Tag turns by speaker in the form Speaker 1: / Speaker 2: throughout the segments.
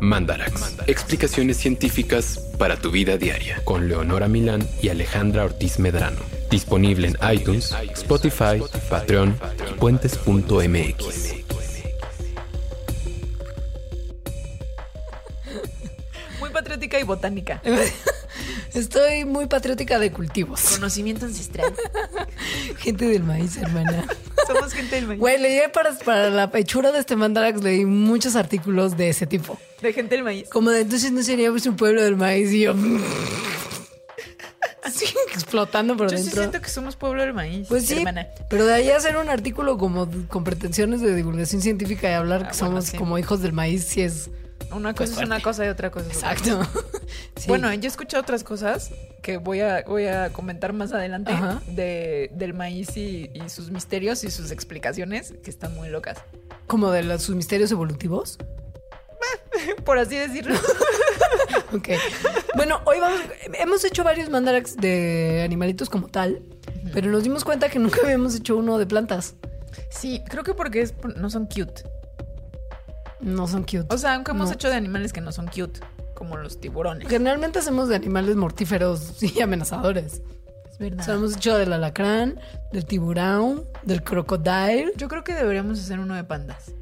Speaker 1: Mandarax. Explicaciones científicas para tu vida diaria. Con Leonora Milán y Alejandra Ortiz Medrano. Disponible en iTunes, Spotify, Patreon y puentes.mx.
Speaker 2: Muy patriótica y botánica.
Speaker 3: Estoy muy patriótica de cultivos.
Speaker 2: Conocimiento ancestral.
Speaker 3: Gente del maíz, hermana.
Speaker 2: Somos gente del maíz.
Speaker 3: Güey, leí para, para la pechura de este mandarax, leí muchos artículos de ese tipo.
Speaker 2: De gente del maíz.
Speaker 3: Como de entonces no seríamos un pueblo del maíz y yo. Así explotando por
Speaker 2: Yo sí
Speaker 3: dentro.
Speaker 2: siento que somos pueblo del maíz.
Speaker 3: Pues sí,
Speaker 2: hermana.
Speaker 3: pero de ahí hacer un artículo como con pretensiones de divulgación científica y hablar que
Speaker 2: Ah, bueno,
Speaker 3: somos
Speaker 2: sí.
Speaker 3: como hijos del maíz, sí es
Speaker 2: Una cosa es una cosa y otra cosa es otra.
Speaker 3: exacto. Sí.
Speaker 2: Bueno, yo he escuchado otras cosas que voy a, voy a comentar más adelante de, del maíz y, y sus misterios y sus explicaciones que están muy locas.
Speaker 3: como de los, sus misterios evolutivos.
Speaker 2: Por así decirlo.
Speaker 3: Ok. Bueno, hoy vamos. Hemos hecho varios mandarax de animalitos como tal, pero nos dimos cuenta que nunca habíamos hecho uno de plantas.
Speaker 2: Sí, creo que porque es, no son cute.
Speaker 3: No son cute.
Speaker 2: O sea, aunque hemos
Speaker 3: No.
Speaker 2: hecho de animales que no son cute, como los tiburones.
Speaker 3: Generalmente hacemos de animales mortíferos y amenazadores.
Speaker 2: Es verdad.
Speaker 3: O sea, hemos hecho del alacrán, del tiburón, del crocodile,
Speaker 2: Yo creo que deberíamos hacer uno de pandas.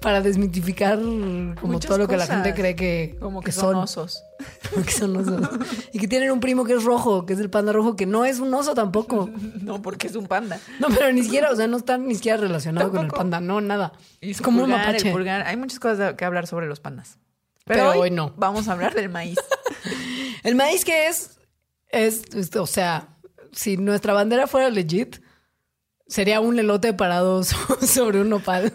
Speaker 3: Para desmitificar como
Speaker 2: Muchas
Speaker 3: todo lo que la gente cree que,
Speaker 2: Como que, son, osos.
Speaker 3: que son osos. Y que tienen un primo que es rojo, que es el panda rojo, que no es un oso tampoco.
Speaker 2: No, porque es un panda.
Speaker 3: No, pero ni siquiera, o sea, no está ni siquiera relacionado con el
Speaker 2: Tampoco.
Speaker 3: panda, no, nada.
Speaker 2: Y
Speaker 3: es como un
Speaker 2: el
Speaker 3: mapache.
Speaker 2: pulgar. Hay muchas cosas que hablar sobre los pandas. Pero,
Speaker 3: Pero
Speaker 2: hoy,
Speaker 3: hoy no.
Speaker 2: Vamos a hablar del maíz.
Speaker 3: El maíz que es, es, es- o sea, si nuestra bandera fuera legit, sería un elote parado so- sobre un nopal.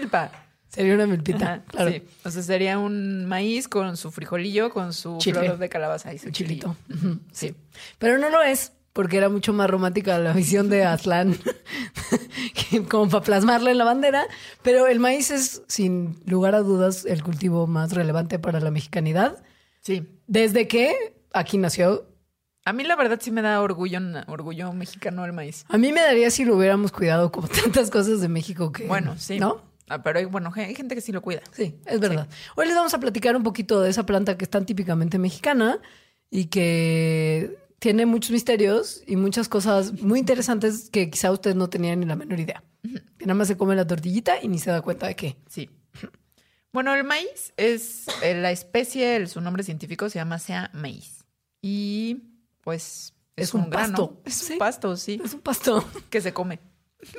Speaker 2: Milpa.
Speaker 3: sería una milpita,
Speaker 2: Ajá,
Speaker 3: claro.
Speaker 2: sí. O sea, sería un maíz con su frijolillo, con su
Speaker 3: Chile.
Speaker 2: flor de calabaza y su
Speaker 3: chilito.
Speaker 2: chilito.
Speaker 3: Sí. Pero no lo es, porque era mucho más romántica la visión de que como para plasmarla en la bandera. Pero el maíz es, sin lugar a dudas, el cultivo más relevante para la mexicanidad.
Speaker 2: Sí.
Speaker 3: Desde que aquí nació.
Speaker 2: A mí la verdad sí me da orgullo, orgullo mexicano el maíz.
Speaker 3: A mí me daría si lo hubiéramos cuidado como tantas cosas de México que.
Speaker 2: Bueno, sí.
Speaker 3: ¿No?
Speaker 2: Ah, pero hay, bueno, hay gente que sí lo cuida.
Speaker 3: Sí, es verdad. Hoy les vamos a platicar un poquito de esa planta que es tan típicamente mexicana y que tiene muchos misterios y muchas cosas muy interesantes que quizá ustedes no tenían ni la menor idea. Que nada más se come la tortillita y ni se da cuenta de qué.
Speaker 2: Sí. Bueno, el maíz es eh, la especie, el- su nombre científico se llama sea maíz. Y pues es,
Speaker 3: Es un
Speaker 2: grano.
Speaker 3: pasto.
Speaker 2: Es
Speaker 3: Sí.
Speaker 2: un pasto, sí,
Speaker 3: Es un pasto
Speaker 2: que se come.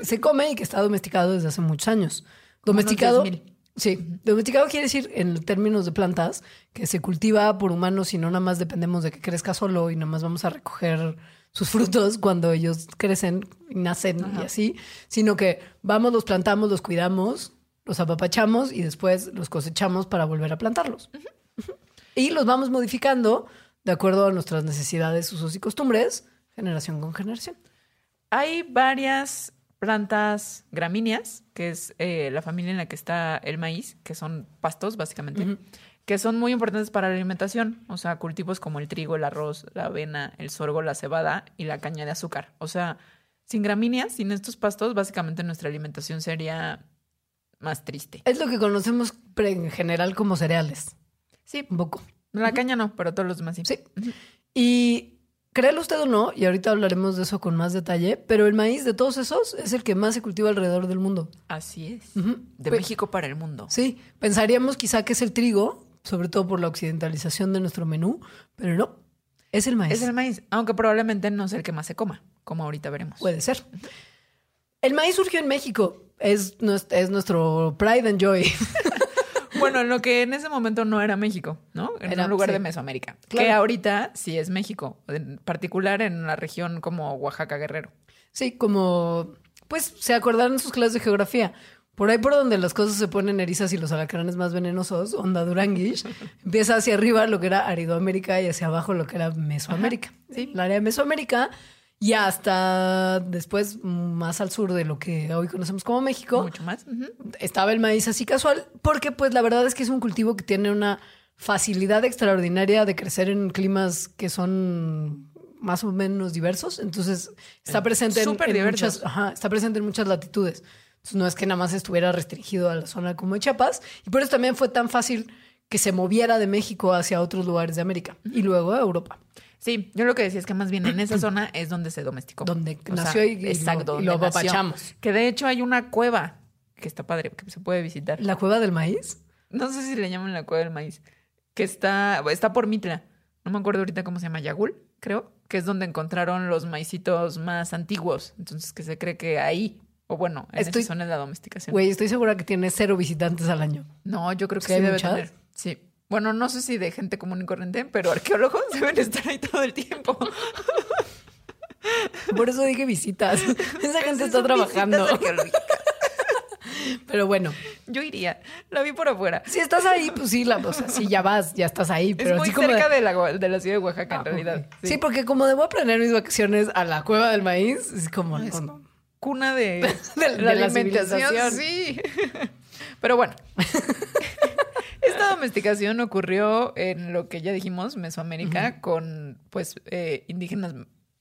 Speaker 3: se come y que está domesticado desde hace muchos años. Domesticado.
Speaker 2: 10,000.
Speaker 3: Sí, domesticado quiere decir en términos de plantas que se cultiva por humanos y no nada más dependemos de que crezca solo y nada más vamos a recoger sus frutos cuando ellos crecen y nacen y así, sino que vamos, los plantamos, los cuidamos, los apapachamos y después los cosechamos para volver a plantarlos. Y los vamos modificando de acuerdo a nuestras necesidades, usos y costumbres, generación con generación.
Speaker 2: Hay varias plantas gramíneas, que es eh, la familia en la que está el maíz, que son pastos básicamente, que son muy importantes para la alimentación. O sea, cultivos como el trigo, el arroz, la avena, el sorgo, la cebada y la caña de azúcar. O sea, sin gramíneas, sin estos pastos, básicamente nuestra alimentación sería más triste.
Speaker 3: Es lo que conocemos en general como cereales,
Speaker 2: Sí,
Speaker 3: un poco.
Speaker 2: la caña no, pero todos los demás sí.
Speaker 3: Sí. Y créelo usted o no, y ahorita hablaremos de eso con más detalle, pero el maíz de todos esos es el que más se cultiva alrededor del mundo.
Speaker 2: Así es. De
Speaker 3: Pe-
Speaker 2: México para el mundo.
Speaker 3: Sí, pensaríamos quizá que es el trigo, sobre todo por la occidentalización de nuestro menú, pero no, es el maíz.
Speaker 2: Es el maíz, aunque probablemente no es el que más se coma, como ahorita veremos.
Speaker 3: Puede ser. El maíz surgió en México, es nuestro pride and joy.
Speaker 2: Bueno, en lo que en ese momento no era México, ¿no? En
Speaker 3: Era-
Speaker 2: un lugar
Speaker 3: sí.
Speaker 2: de Mesoamérica.
Speaker 3: Claro.
Speaker 2: Que ahorita sí es México, en particular en la región como Oaxaca Guerrero.
Speaker 3: Sí, como, pues se acordaron en sus clases de geografía. Por ahí por donde las cosas se ponen erizas y los alacranes más venenosos, onda Duranguish, empieza hacia arriba lo que era Aridoamérica y hacia abajo lo que era Mesoamérica.
Speaker 2: sí.
Speaker 3: El área de Mesoamérica y hasta después más al sur de lo que hoy conocemos como México,
Speaker 2: Mucho más.
Speaker 3: Estaba el maíz así casual, porque pues la verdad es que es un cultivo que tiene una facilidad extraordinaria de crecer en climas que son más o menos diversos. Entonces está presente en, muchas, ajá, está presente en muchas latitudes. Entonces, no es que nada más estuviera restringido a la zona como de Chiapas. Y por eso también fue tan fácil que se moviera de México hacia otros lugares de América y luego a Europa.
Speaker 2: Sí, yo lo que decía es que más bien en esa zona es donde se domesticó.
Speaker 3: Donde
Speaker 2: O sea,
Speaker 3: nació y-
Speaker 2: exacto,
Speaker 3: y lo
Speaker 2: nació.
Speaker 3: apapachamos.
Speaker 2: Que de hecho hay una cueva que está padre, que se puede visitar.
Speaker 3: ¿La cueva del maíz?
Speaker 2: No sé si le llaman la cueva del maíz. Que está, está por Mitla. No me acuerdo ahorita cómo se llama, Yagul, creo. Que es donde encontraron los maicitos más antiguos. Entonces que se cree que ahí, o bueno, en
Speaker 3: Estoy-
Speaker 2: esa zona es la domesticación.
Speaker 3: Güey, estoy segura que tiene cero visitantes al año.
Speaker 2: No, yo creo
Speaker 3: ¿Sí
Speaker 2: que sí debe
Speaker 3: muchas?
Speaker 2: tener. Sí. Bueno, no sé si de gente común y corriente, pero arqueólogos deben estar ahí todo el tiempo.
Speaker 3: Por eso dije visitas. Esa gente está trabajando. Pero bueno,
Speaker 2: Yo iría. La vi por afuera.
Speaker 3: si estás ahí, pues sí, la, o sea, sí, ya vas, ya estás ahí. Pero
Speaker 2: es muy
Speaker 3: así como
Speaker 2: cerca de la, de la ciudad de Oaxaca,
Speaker 3: Ah,
Speaker 2: en realidad.
Speaker 3: ok. Sí. porque como debo planear mis vacaciones a la cueva del maíz, es como
Speaker 2: cuna de,
Speaker 3: De-
Speaker 2: de la
Speaker 3: la
Speaker 2: alimentación. Sí. Pero bueno. Esta domesticación ocurrió en lo que ya dijimos, Mesoamérica, con pues eh, indígenas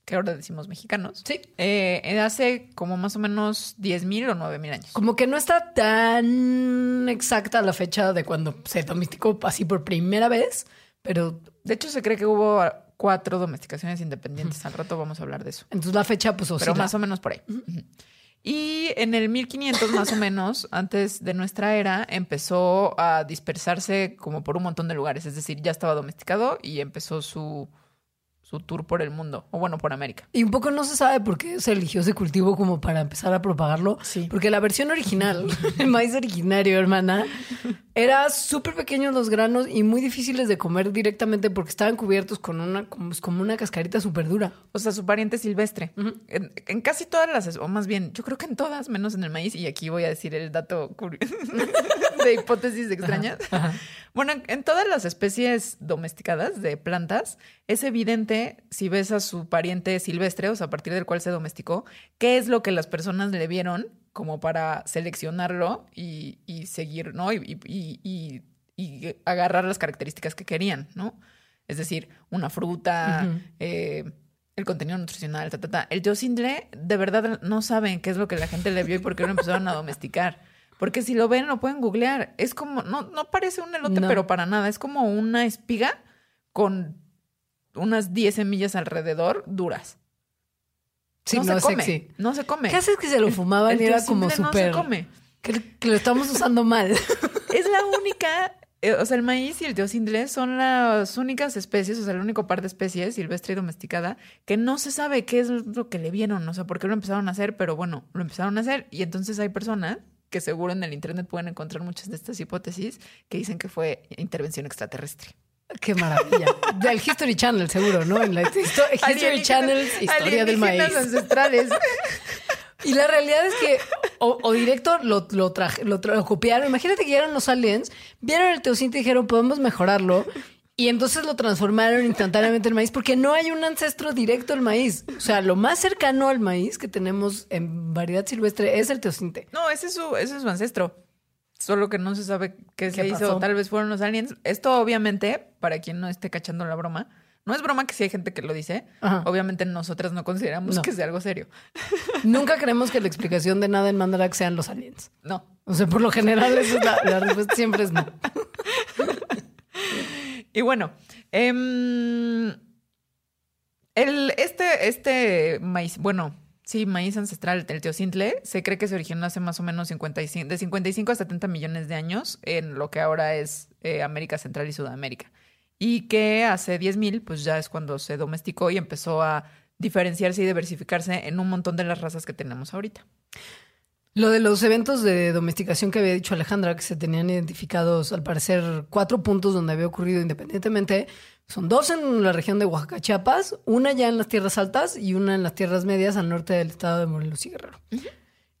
Speaker 2: que ahora decimos mexicanos.
Speaker 3: Sí.
Speaker 2: Eh, hace como más o menos 10.000 o 9.000 años.
Speaker 3: Como que no está tan exacta la fecha de cuando se domesticó así por primera vez, pero
Speaker 2: De hecho, se cree que hubo cuatro domesticaciones independientes. Al rato vamos a hablar de eso.
Speaker 3: entonces la fecha pues
Speaker 2: pero
Speaker 3: oscila.
Speaker 2: más o menos por ahí. Y en el 1500 más o menos, antes de nuestra era, empezó a dispersarse como por un montón de lugares. Es decir, ya estaba domesticado y empezó su, su tour por el mundo, o bueno, por América.
Speaker 3: Y un poco no se sabe por qué se eligió ese cultivo como para empezar a propagarlo.
Speaker 2: Sí.
Speaker 3: Porque la versión original, el maíz originario, hermana, era súper pequeños los granos y muy difíciles de comer directamente porque estaban cubiertos con una, como, una cascarita súper dura.
Speaker 2: O sea, su pariente silvestre. en, en casi todas las, o más bien, yo creo que en todas, menos en el maíz, y aquí voy a decir el dato de hipótesis extrañas. Bueno, en, en todas las especies domesticadas de plantas, es evidente si ves a su pariente silvestre, o sea, a partir del cual se domesticó, qué es lo que las personas le vieron como para seleccionarlo y, y seguir, ¿no? Y, y- y- agarrar las características que querían, ¿no? Es decir, una fruta, eh, el contenido nutricional, ta, ta, ta. El teosindle, de verdad no saben qué es lo que la gente le vio y por qué lo empezaron a domesticar. Porque si lo ven, lo pueden googlear. Es como, no, no parece un elote,
Speaker 3: No.
Speaker 2: pero para nada. Es como una espiga con unas 10 semillas alrededor duras.
Speaker 3: Sí,
Speaker 2: no,
Speaker 3: no,
Speaker 2: se come.
Speaker 3: sexy.
Speaker 2: No se come.
Speaker 3: ¿Qué haces que se lo fumaban
Speaker 2: El
Speaker 3: y era como súper...
Speaker 2: No se come.
Speaker 3: Que, que lo estamos usando mal.
Speaker 2: Es la única, eh, o sea, el maíz y el teosindle son las únicas especies, o sea, el único par de especies silvestre y domesticada que no se sabe qué es lo que le vieron, o sea, por qué lo empezaron a hacer, pero bueno, lo empezaron a hacer y entonces hay personas que seguro en el internet pueden encontrar muchas de estas hipótesis que dicen que fue intervención extraterrestre.
Speaker 3: Qué maravilla. Del History Channel, seguro, ¿no? En la histo- History
Speaker 2: Alienígenas-
Speaker 3: Channel, historia del maíz.
Speaker 2: ancestrales.
Speaker 3: Y la realidad es que o, o directo lo, lo, traje- lo, tra- lo copiaron. Imagínate que llegaron los aliens, vieron el teocinte y dijeron, podemos mejorarlo. Y entonces lo transformaron instantáneamente en maíz porque no hay un ancestro directo al maíz. O sea, lo más cercano al maíz que tenemos en variedad silvestre es el teocinte.
Speaker 2: No, ese es su, ese es su ancestro. Solo que no se sabe qué, se hizo.
Speaker 3: pasó?
Speaker 2: Tal vez fueron los aliens. Esto, obviamente, para quien no esté cachando la broma, no es broma que si hay gente que lo dice.
Speaker 3: Ajá.
Speaker 2: Obviamente, nosotras no consideramos
Speaker 3: No.
Speaker 2: que sea algo serio.
Speaker 3: Nunca creemos que la explicación de nada en Mandarax sean los aliens.
Speaker 2: No.
Speaker 3: O sea, por lo general, es la, la respuesta siempre es no.
Speaker 2: Y bueno, em, el, este, este maíz, bueno, sí, maíz ancestral, el teocintle, se cree que se originó hace más o menos 55, de 55 a 70 millones de años en lo que ahora es eh, América Central y Sudamérica. Y que hace 10.000, pues ya es cuando se domesticó y empezó a diferenciarse y diversificarse en un montón de las razas que tenemos ahorita.
Speaker 3: Lo de los eventos de domesticación que había dicho Alejandra, que se tenían identificados, al parecer, cuatro puntos donde había ocurrido independientemente. Son dos en la región de Oaxaca, Chiapas, una ya en las tierras altas y una en las tierras medias al norte del estado de Morelos y Guerrero.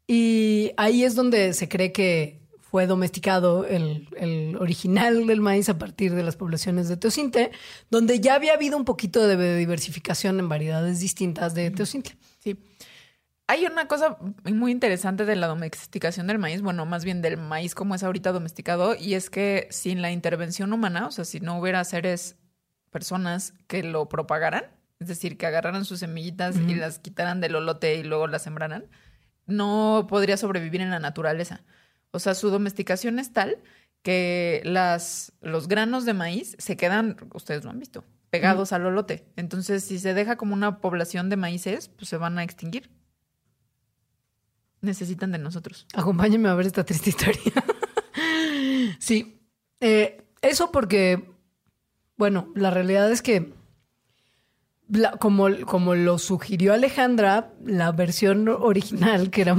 Speaker 3: Y ahí es donde se cree que fue domesticado el, el original del maíz a partir de las poblaciones de Teocinte, donde ya había habido un poquito de diversificación en variedades distintas de Teocinte.
Speaker 2: Sí. Hay una cosa muy interesante de la domesticación del maíz, bueno, más bien del maíz como es ahorita domesticado, y es que sin la intervención humana, o sea, si no hubiera seres, personas que lo propagaran, es decir, que agarraran sus semillitas y las quitaran del olote y luego las sembraran, no podría sobrevivir en la naturaleza. O sea, su domesticación es tal que las, los granos de maíz se quedan, ustedes lo han visto, pegados al olote. Entonces, si se deja como una población de maíces, pues se van a extinguir. Necesitan de nosotros.
Speaker 3: Acompáñenme a ver esta triste historia. sí. Eh, eso porque, bueno, la realidad es que, como, como lo sugirió Alejandra, la versión original, que era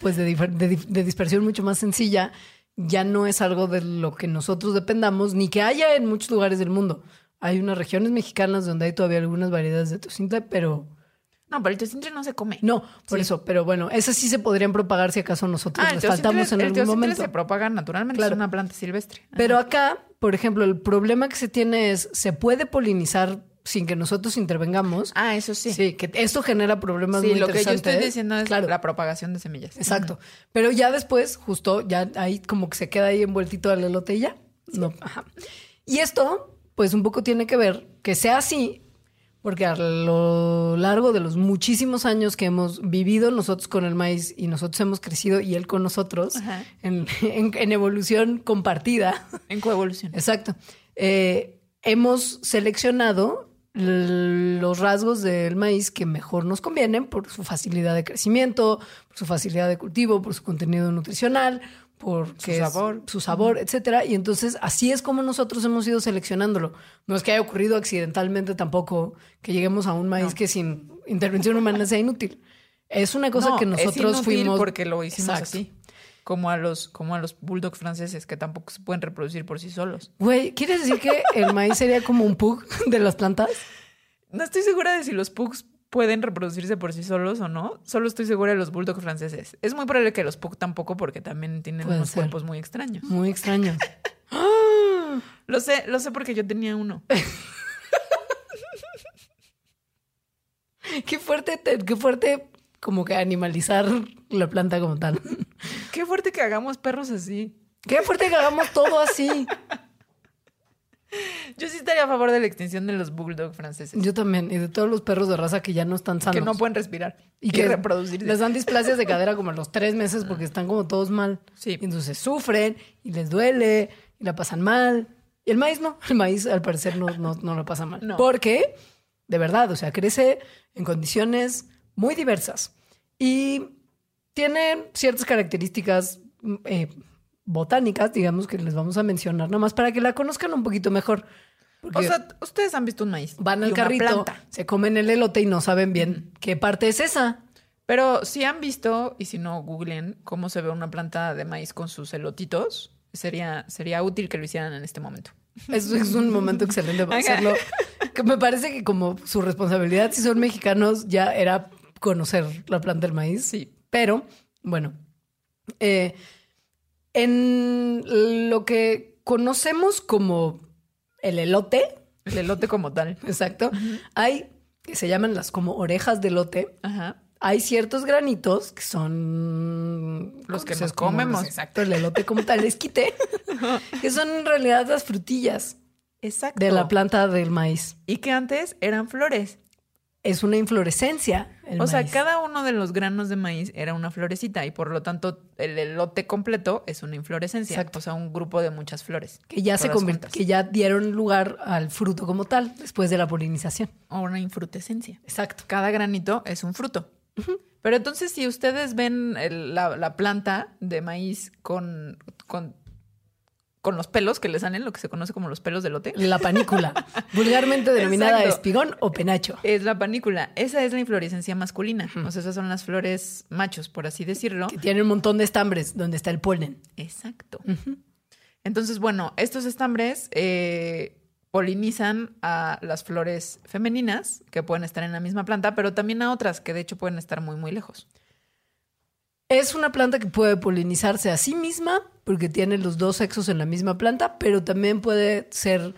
Speaker 3: pues de, de dispersión mucho más sencilla, ya no es algo de lo que nosotros dependamos, ni que haya en muchos lugares del mundo. Hay unas regiones mexicanas donde hay todavía algunas variedades de tocintle, pero
Speaker 2: No, pero el teocintle no se come.
Speaker 3: no, por
Speaker 2: Sí.
Speaker 3: eso. Pero bueno, esas sí se podrían propagar si acaso nosotros
Speaker 2: Ah,
Speaker 3: faltamos en
Speaker 2: el
Speaker 3: algún momento.
Speaker 2: se propaga naturalmente,
Speaker 3: Claro.
Speaker 2: es una planta silvestre. Ajá.
Speaker 3: Pero acá, por ejemplo, el problema que se tiene es, se puede polinizar sin que nosotros intervengamos.
Speaker 2: Ah, eso sí.
Speaker 3: Sí, que esto genera problemas
Speaker 2: Sí,
Speaker 3: muy
Speaker 2: lo que yo
Speaker 3: interesantes.
Speaker 2: estoy diciendo es
Speaker 3: Claro,
Speaker 2: la propagación de semillas.
Speaker 3: exacto. Pero ya después, justo, ya ahí como que se queda ahí envueltito al elote y ya. No, ajá. Y esto, pues un poco tiene que ver que sea así, porque a lo largo de los muchísimos años que hemos vivido nosotros con el maíz y nosotros hemos crecido y él con nosotros en, en- en evolución compartida,
Speaker 2: En coevolución.
Speaker 3: Exacto. Eh, hemos seleccionado los rasgos del maíz que mejor nos convienen por su facilidad de crecimiento, por su facilidad de cultivo, por su contenido nutricional, por
Speaker 2: Su
Speaker 3: es-
Speaker 2: sabor.
Speaker 3: su sabor, etcétera. Y entonces así es como nosotros hemos ido seleccionándolo. No es que haya ocurrido accidentalmente tampoco que lleguemos a un maíz
Speaker 2: No.
Speaker 3: que sin intervención humana sea inútil. Es una cosa
Speaker 2: No,
Speaker 3: que
Speaker 2: es
Speaker 3: nosotros
Speaker 2: inútil
Speaker 3: fuimos
Speaker 2: porque lo hicimos
Speaker 3: Exacto.
Speaker 2: así. Como a los, como a los bulldogs franceses que tampoco se pueden reproducir por sí solos.
Speaker 3: Güey, ¿quieres decir que el maíz sería como un pug de las plantas?
Speaker 2: No estoy segura de si los pugs pueden reproducirse por sí solos o no. Solo estoy segura de los bulldogs franceses. Es muy probable que los pug tampoco porque también tienen unos
Speaker 3: ser.
Speaker 2: cuerpos muy extraños.
Speaker 3: Muy extraño.
Speaker 2: Lo sé, lo sé porque yo tenía uno.
Speaker 3: Qué fuerte, te- qué fuerte como que animalizar la planta como tal.
Speaker 2: Qué fuerte que hagamos perros así.
Speaker 3: Qué fuerte que hagamos todo así.
Speaker 2: Yo sí estaría a favor de la extinción de los bulldog franceses.
Speaker 3: Yo también, y de todos los perros de raza que ya no están sanos.
Speaker 2: que no pueden respirar
Speaker 3: y
Speaker 2: y,
Speaker 3: que
Speaker 2: reproducirse.
Speaker 3: les dan displasias de cadera como a los tres meses porque están como todos mal.
Speaker 2: Sí.
Speaker 3: Y entonces sufren y les duele y la pasan mal. Y el maíz no. El maíz al parecer no, no, no lo pasa mal.
Speaker 2: No.
Speaker 3: Porque, de verdad, o sea, crece en condiciones muy diversas. Y tiene ciertas características eh, botánicas, digamos, que les vamos a mencionar, nada más para que la conozcan un poquito mejor. Porque
Speaker 2: O sea, ustedes han visto un maíz.
Speaker 3: van al carrito,
Speaker 2: planta.
Speaker 3: se comen el elote y no saben bien qué parte es esa.
Speaker 2: Pero si han visto, y si no, googlen cómo se ve una planta de maíz con sus elotitos, sería, sería útil que lo hicieran en este momento.
Speaker 3: Es, es un momento excelente para hacerlo. Que me parece que como su responsabilidad, si son mexicanos, ya era conocer la planta del maíz.
Speaker 2: Sí.
Speaker 3: Pero, bueno, eh, en lo que conocemos como el elote,
Speaker 2: El elote como tal.
Speaker 3: exacto, hay que se llaman las como orejas de elote.
Speaker 2: Ajá.
Speaker 3: Hay ciertos granitos que son
Speaker 2: Los que nos comemos.
Speaker 3: exacto, el elote como tal, esquite, que son en realidad las frutillas
Speaker 2: Exacto.
Speaker 3: de la planta del maíz.
Speaker 2: Y que antes eran flores.
Speaker 3: Es una inflorescencia.
Speaker 2: o sea, cada uno de los granos de maíz era una florecita y por lo tanto el elote completo es una inflorescencia.
Speaker 3: Exacto.
Speaker 2: O sea, un grupo de muchas flores.
Speaker 3: que ya se que ya dieron lugar al fruto como tal después de la polinización.
Speaker 2: O una infrutescencia.
Speaker 3: Exacto.
Speaker 2: Cada granito es un fruto. Pero entonces, si ustedes ven el- la, la planta de maíz con, con, con los pelos que le salen, lo que se conoce como los pelos de lote,
Speaker 3: La panícula, vulgarmente denominada
Speaker 2: Exacto.
Speaker 3: espigón o penacho.
Speaker 2: es la panícula. Esa es la inflorescencia masculina. O sea, esas son las flores machos, por así decirlo.
Speaker 3: Que tiene un montón de estambres donde está el polen.
Speaker 2: Exacto. Entonces, bueno, estos estambres eh, polinizan a las flores femeninas que pueden estar en la misma planta, pero también a otras que de hecho pueden estar muy, muy lejos.
Speaker 3: Es una planta que puede polinizarse a sí misma porque tiene los dos sexos en la misma planta, pero también puede ser,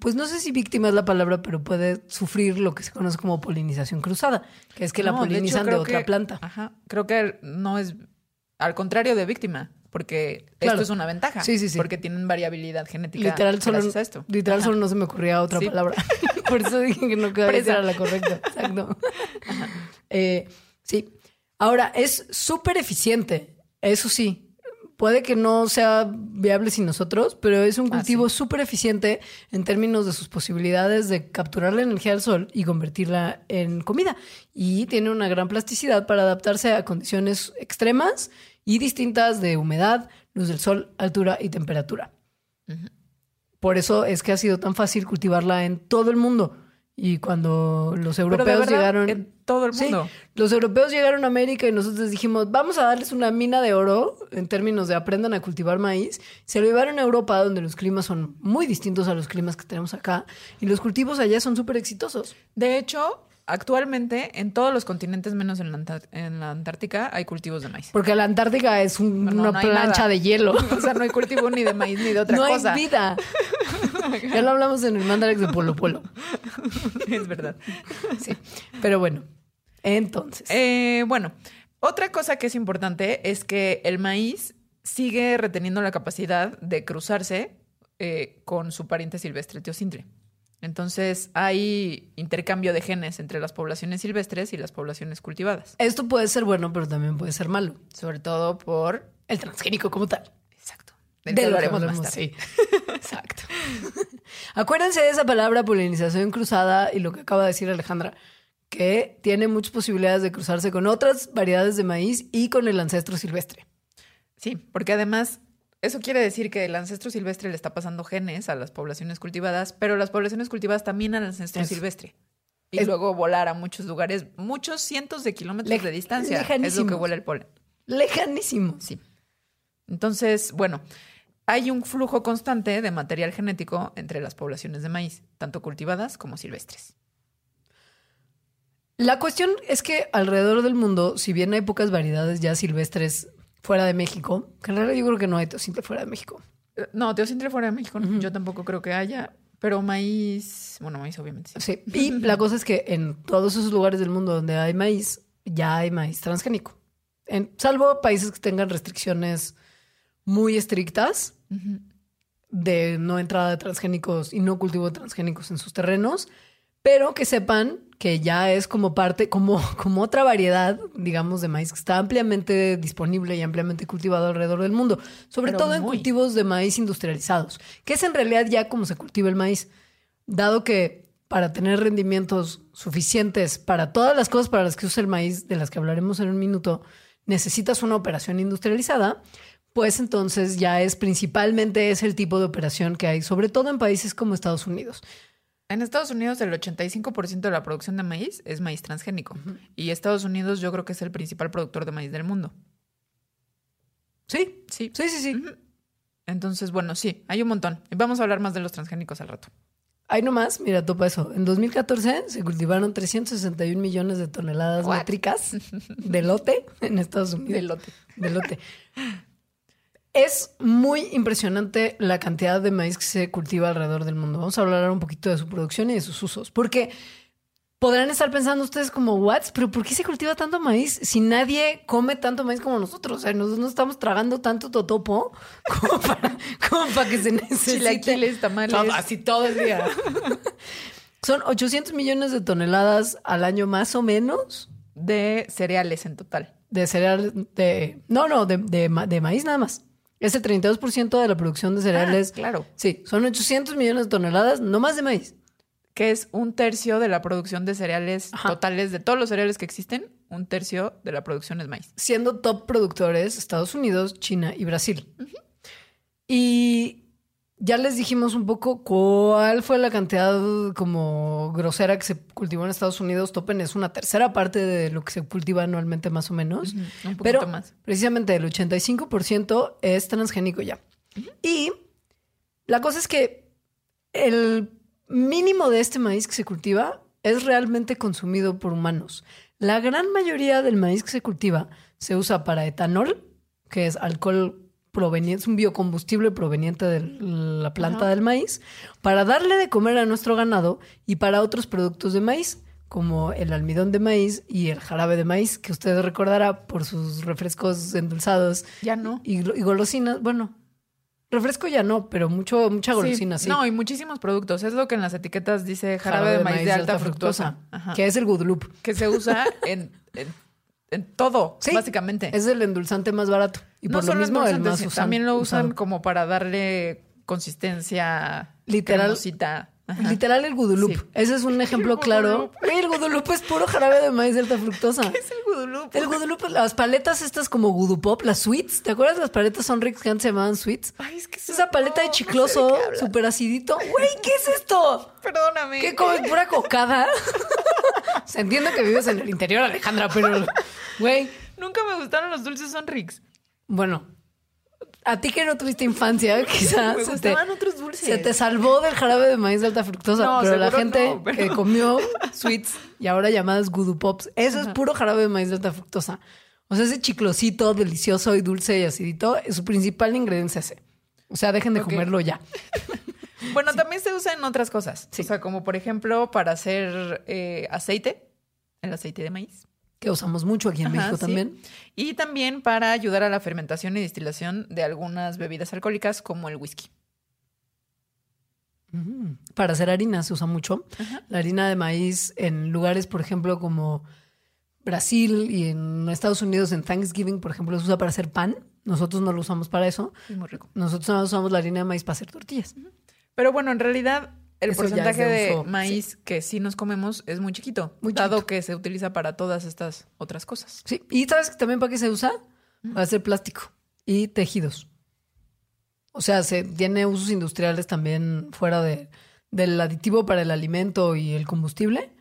Speaker 3: pues no sé si víctima es la palabra, pero puede sufrir lo que se conoce como polinización cruzada, que es que la
Speaker 2: No, de hecho,
Speaker 3: polinizan de, otra
Speaker 2: que-
Speaker 3: planta.
Speaker 2: Ajá. Creo que no es al contrario de víctima, porque
Speaker 3: Claro.
Speaker 2: esto es una ventaja.
Speaker 3: Sí, sí, sí.
Speaker 2: Porque tienen variabilidad genética.
Speaker 3: Literal solo,
Speaker 2: a esto.
Speaker 3: literal
Speaker 2: Ajá.
Speaker 3: solo no se me ocurría otra
Speaker 2: Sí.
Speaker 3: palabra. Por eso dije que no quedaba era la correcta. Exacto. Eh, sí. Ahora, es súper eficiente, eso sí. Puede que no sea viable sin nosotros, pero es un
Speaker 2: Ah,
Speaker 3: cultivo súper eficiente en términos de sus posibilidades de capturar la energía del sol y convertirla en comida. Y tiene una gran plasticidad para adaptarse a condiciones extremas y distintas de humedad, luz del sol, altura y temperatura. Por eso es que ha sido tan fácil cultivarla en todo el mundo. Y cuando los
Speaker 2: Pero de
Speaker 3: europeos
Speaker 2: verdad,
Speaker 3: llegaron...
Speaker 2: en todo el
Speaker 3: Sí,
Speaker 2: mundo.
Speaker 3: los europeos llegaron a América y nosotros dijimos, vamos a darles una mina de oro en términos de aprendan a cultivar maíz. Se lo llevaron a Europa, donde los climas son muy distintos a los climas que tenemos acá. Y los cultivos allá son súper exitosos.
Speaker 2: De hecho, actualmente en todos los continentes, menos en la, Antar- en la Antártica, hay cultivos de maíz.
Speaker 3: Porque la Antártica es un-
Speaker 2: No,
Speaker 3: una
Speaker 2: no
Speaker 3: plancha
Speaker 2: nada.
Speaker 3: de hielo.
Speaker 2: O sea, no hay cultivo ni de maíz ni de otra
Speaker 3: no
Speaker 2: cosa.
Speaker 3: hay vida. ya lo hablamos en el Mandarax de Polo Polo.
Speaker 2: es verdad.
Speaker 3: Sí. Pero bueno, entonces.
Speaker 2: Eh, bueno, otra cosa que es importante es que el maíz sigue reteniendo la capacidad de cruzarse eh, con su pariente silvestre teocintle. Entonces hay intercambio de genes entre las poblaciones silvestres y las poblaciones cultivadas.
Speaker 3: Esto puede ser bueno, pero también puede ser malo.
Speaker 2: Sobre todo por...
Speaker 3: El transgénico como tal.
Speaker 2: Exacto.
Speaker 3: De lo que
Speaker 2: hablaremos más tarde.
Speaker 3: sí. Exacto. Acuérdense de esa palabra polinización cruzada y lo que acaba de decir Alejandra, que tiene muchas posibilidades de cruzarse con otras variedades de maíz y con el ancestro silvestre.
Speaker 2: Sí, porque además eso quiere decir que el ancestro silvestre le está pasando genes a las poblaciones cultivadas, pero las poblaciones cultivadas también al ancestro
Speaker 3: Eso.
Speaker 2: silvestre. Y
Speaker 3: Es-
Speaker 2: luego volar a muchos lugares, muchos cientos de kilómetros
Speaker 3: Lej-
Speaker 2: de distancia. Es lo que vuela el polen.
Speaker 3: Lejanísimo.
Speaker 2: Sí. Entonces, bueno, hay un flujo constante de material genético entre las poblaciones de maíz, tanto cultivadas como silvestres.
Speaker 3: La cuestión es que alrededor del mundo, si bien hay pocas variedades ya silvestres fuera de México, que en realidad yo creo que no hay teocinte fuera de México.
Speaker 2: Eh, No, teocintle fuera de México, yo tampoco creo que haya, pero maíz, bueno, maíz obviamente sí.
Speaker 3: Sí. Y la cosa es que en todos esos lugares del mundo donde hay maíz, ya hay maíz transgénico. En, salvo países que tengan restricciones muy estrictas de no entrada de transgénicos y no cultivo de transgénicos en sus terrenos, pero que sepan que ya es como parte, como, como otra variedad, digamos, de maíz que está ampliamente disponible y ampliamente cultivado alrededor del mundo, sobre
Speaker 2: Pero
Speaker 3: todo en cultivos de maíz industrializados, que es en realidad ya como se cultiva el maíz, dado que para tener rendimientos suficientes para todas las cosas para las que usa el maíz, de las que hablaremos en un minuto, necesitas una operación industrializada, pues entonces ya es principalmente es el tipo de operación que hay, sobre todo en países como Estados Unidos.
Speaker 2: En Estados Unidos el 85% de la producción de maíz es maíz transgénico. Y Estados Unidos yo creo que es el principal productor de maíz del mundo.
Speaker 3: Sí,
Speaker 2: Sí.
Speaker 3: sí, sí, sí.
Speaker 2: Entonces, bueno, sí, hay un montón. Y vamos a hablar más de los transgénicos al rato.
Speaker 3: Hay nomás, mira, topa eso. En 2014 se cultivaron 361 millones de toneladas
Speaker 2: What?
Speaker 3: métricas de lote en Estados Unidos.
Speaker 2: De lote.
Speaker 3: De lote. Es muy impresionante la cantidad de maíz que se cultiva alrededor del mundo. Vamos a hablar un poquito de su producción y de sus usos. Porque podrán estar pensando ustedes como, ¿what? ¿Pero por qué se cultiva tanto maíz si nadie come tanto maíz como nosotros? O sea, nosotros no estamos tragando tanto totopo como para, como para que se necesite.
Speaker 2: Chilaquiles, tamales.
Speaker 3: Todo, así todo el día. Son 800 millones de toneladas al año más o menos
Speaker 2: De cereales en total.
Speaker 3: de cereal de no no de, de de maíz nada más es el 32% de la producción de cereales
Speaker 2: Ah, claro.
Speaker 3: sí son 800 millones de toneladas no más de maíz
Speaker 2: Que es un tercio de la producción de cereales
Speaker 3: Ajá.
Speaker 2: totales, de todos los cereales que existen, un tercio de la producción es maíz.
Speaker 3: siendo top productores Estados Unidos China y Brasil y ya les dijimos un poco cuál fue la cantidad como grosera que se cultivó en Estados Unidos. Topen es una tercera parte de lo que se cultiva anualmente más o menos.
Speaker 2: Un poquito
Speaker 3: Pero
Speaker 2: más.
Speaker 3: precisamente el 85% es transgénico ya. Y la cosa es que el mínimo de este maíz que se cultiva es realmente consumido por humanos. La gran mayoría del maíz que se cultiva se usa para etanol, que es alcohol proveniente, es un biocombustible proveniente de la planta
Speaker 2: Ajá.
Speaker 3: del maíz, para darle de comer a nuestro ganado y para otros productos de maíz, como el almidón de maíz y el jarabe de maíz, que usted recordará por sus refrescos endulzados
Speaker 2: Ya no.
Speaker 3: y, y golosinas. Bueno, refresco ya no, pero mucho, mucha golosina, sí.
Speaker 2: No, y muchísimos productos. Es lo que en las etiquetas dice jarabe, de maíz de alta fructosa.
Speaker 3: Que es el Good Loop.
Speaker 2: que se usa en, en en todo,
Speaker 3: Sí,
Speaker 2: básicamente.
Speaker 3: Es el endulzante más barato. Y
Speaker 2: no
Speaker 3: por lo mismo el más usado.
Speaker 2: también lo usan
Speaker 3: usado.
Speaker 2: como para darle consistencia
Speaker 3: Literal.
Speaker 2: cremosita. Ajá.
Speaker 3: Literal el gudurup.
Speaker 2: Sí.
Speaker 3: Ese es un ejemplo claro. El gudurup es puro jarabe de maíz de alta fructosa.
Speaker 2: Es el gudurup.
Speaker 3: El gudurup, las paletas estas como gudupop, las sweets. ¿Te acuerdas de las paletas Sonrix que antes se llamaban sweets?
Speaker 2: Ay, es que
Speaker 3: Esa paleta de chicloso,
Speaker 2: no sé qué
Speaker 3: súper acidito. Güey, ¿qué es esto?
Speaker 2: Perdóname.
Speaker 3: ¿Qué comes? ¿Pura cocada? Se entiende que vives en el interior, Alejandra, pero... Güey,
Speaker 2: Nunca me gustaron los dulces Sonrix.
Speaker 3: Bueno... A ti que no tuviste infancia, quizás
Speaker 2: Me
Speaker 3: se te,
Speaker 2: gustaban otros dulces.
Speaker 3: se te salvó del jarabe de maíz de alta fructosa.
Speaker 2: No,
Speaker 3: pero la gente
Speaker 2: no, pero-
Speaker 3: que comió sweets y ahora llamadas gudupops, eso es puro jarabe de maíz de alta fructosa. O sea, ese chiclosito delicioso y dulce y acidito, su principal ingrediente es ese. O sea, dejen de comerlo ya.
Speaker 2: Bueno, también se usa en otras cosas.
Speaker 3: Sí.
Speaker 2: O sea, como por ejemplo para hacer eh, aceite, el aceite de maíz.
Speaker 3: Que usamos mucho aquí en
Speaker 2: Ajá,
Speaker 3: México
Speaker 2: sí.
Speaker 3: también.
Speaker 2: Y también para ayudar a la fermentación y destilación de algunas bebidas alcohólicas como el whisky.
Speaker 3: Mm. Para hacer harina se usa mucho.
Speaker 2: Ajá.
Speaker 3: La harina de maíz en lugares, por ejemplo, como Brasil y en Estados Unidos, en Thanksgiving, por ejemplo, se usa para hacer pan. Nosotros no lo usamos para eso.
Speaker 2: Es muy rico.
Speaker 3: Nosotros no usamos la harina de maíz para hacer tortillas.
Speaker 2: Pero bueno, en realidad el
Speaker 3: Eso
Speaker 2: porcentaje
Speaker 3: de uso,
Speaker 2: maíz que sí nos comemos es muy chiquito,
Speaker 3: Muy
Speaker 2: dado
Speaker 3: chiquito.
Speaker 2: que se utiliza para todas estas otras cosas.
Speaker 3: Sí. ¿Y sabes también para qué se usa? Para hacer plástico y tejidos. O sea, se tiene usos industriales también fuera de, del aditivo para el alimento y el combustible.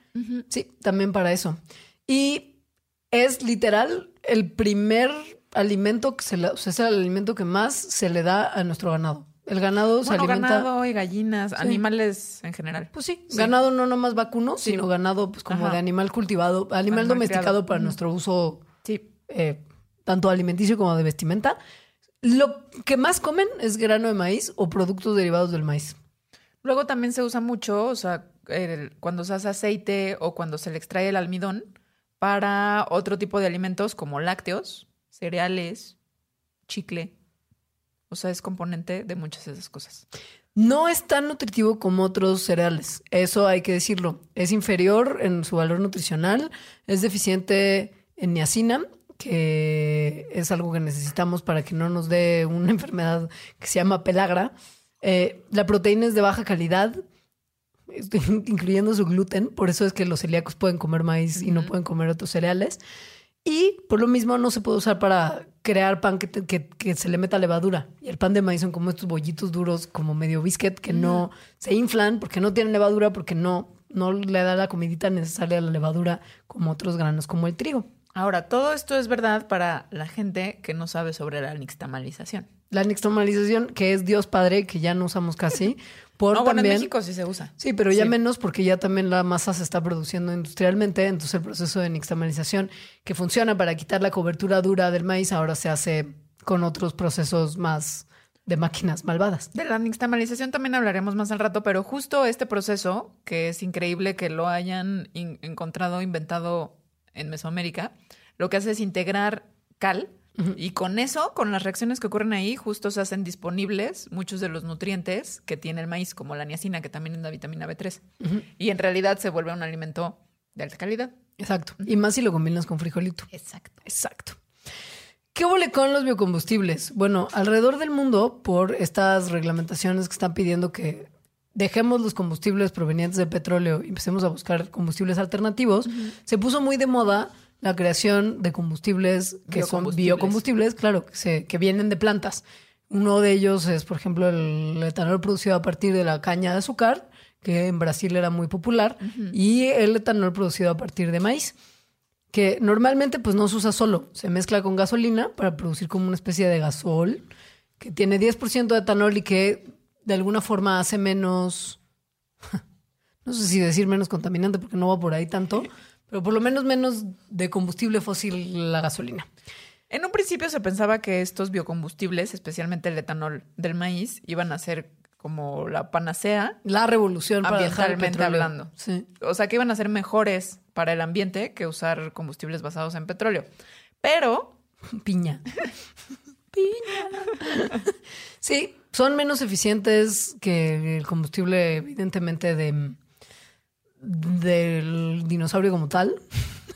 Speaker 3: Sí, también para eso. Y es literal el primer alimento que se le, o sea, es el alimento que más se le da a nuestro ganado. El ganado se
Speaker 2: Bueno,
Speaker 3: alimenta.
Speaker 2: ganado y gallinas, animales en general.
Speaker 3: Pues sí,
Speaker 2: Sí.
Speaker 3: ganado no nomás vacuno, sino ganado pues como
Speaker 2: Ajá.
Speaker 3: de animal cultivado, animal
Speaker 2: Animal
Speaker 3: domesticado
Speaker 2: criado.
Speaker 3: para nuestro uso
Speaker 2: Sí.
Speaker 3: eh, tanto alimenticio como de vestimenta. Lo que más comen es grano de maíz o productos derivados del maíz.
Speaker 2: Luego también se usa mucho, o sea, el- cuando se hace aceite o cuando se le extrae el almidón para otro tipo de alimentos como lácteos, cereales, chicle. O sea, es componente de muchas de esas cosas.
Speaker 3: No es tan nutritivo como otros cereales, eso hay que decirlo. Es inferior en su valor nutricional, es deficiente en niacina, que es algo que necesitamos para que no nos dé una enfermedad que se llama pelagra. Eh, la proteína es de baja calidad, incluyendo su gluten, por eso es que los celíacos pueden comer maíz y no pueden comer otros cereales. Y por lo mismo no se puede usar para crear pan que, te- que- que se le meta levadura. Y el pan de maíz son como estos bollitos duros, como medio biscuit, que no se inflan porque no tienen levadura, porque no, no le da la comidita necesaria a la levadura como otros granos, como el trigo.
Speaker 2: Ahora, todo esto es verdad para la gente que no sabe sobre la nixtamalización.
Speaker 3: La nixtamalización, que es Dios Padre, que ya no usamos casi, por
Speaker 2: No, bueno,
Speaker 3: también...
Speaker 2: en México sí se usa.
Speaker 3: Sí, pero ya
Speaker 2: Sí.
Speaker 3: menos porque ya también la masa se está produciendo industrialmente, entonces el proceso de nixtamalización que funciona para quitar la cobertura dura del maíz ahora se hace con otros procesos más de máquinas malvadas.
Speaker 2: De la nixtamalización también hablaremos más al rato, pero justo este proceso, que es increíble que lo hayan in- encontrado, inventado en Mesoamérica, lo que hace es integrar cal y con eso, con las reacciones que ocurren ahí, justo se hacen disponibles muchos de los nutrientes que tiene el maíz, como la niacina, que también es la vitamina B3. Y en realidad se vuelve un alimento de alta calidad.
Speaker 3: Exacto. Y más si lo combinas con frijolito.
Speaker 2: Exacto.
Speaker 3: Exacto. ¿Qué huele con los biocombustibles? Bueno, alrededor del mundo, por estas reglamentaciones que están pidiendo que dejemos los combustibles provenientes del petróleo y empecemos a buscar combustibles alternativos, se puso muy de moda la creación de combustibles que son
Speaker 2: Biocombustibles.
Speaker 3: claro, que, se- que vienen de plantas. Uno de ellos es, por ejemplo, el etanol producido a partir de la caña de azúcar, que en Brasil era muy popular, y el etanol producido a partir de maíz que normalmente pues no se usa solo, se mezcla con gasolina para producir como una especie de gasol que tiene 10% de etanol y que de alguna forma hace menos, no sé si decir menos contaminante porque no va por ahí tanto, pero por lo menos menos de combustible fósil la gasolina.
Speaker 2: En un principio se pensaba que estos biocombustibles, especialmente el etanol del maíz, iban a ser como la panacea,
Speaker 3: La revolución
Speaker 2: Ambientalmente hablando.
Speaker 3: Sí.
Speaker 2: o sea, que iban a ser mejores para el ambiente que usar combustibles basados en petróleo. Pero
Speaker 3: Piña. Piña. Sí, son menos eficientes que el combustible, evidentemente, de, del dinosaurio como tal.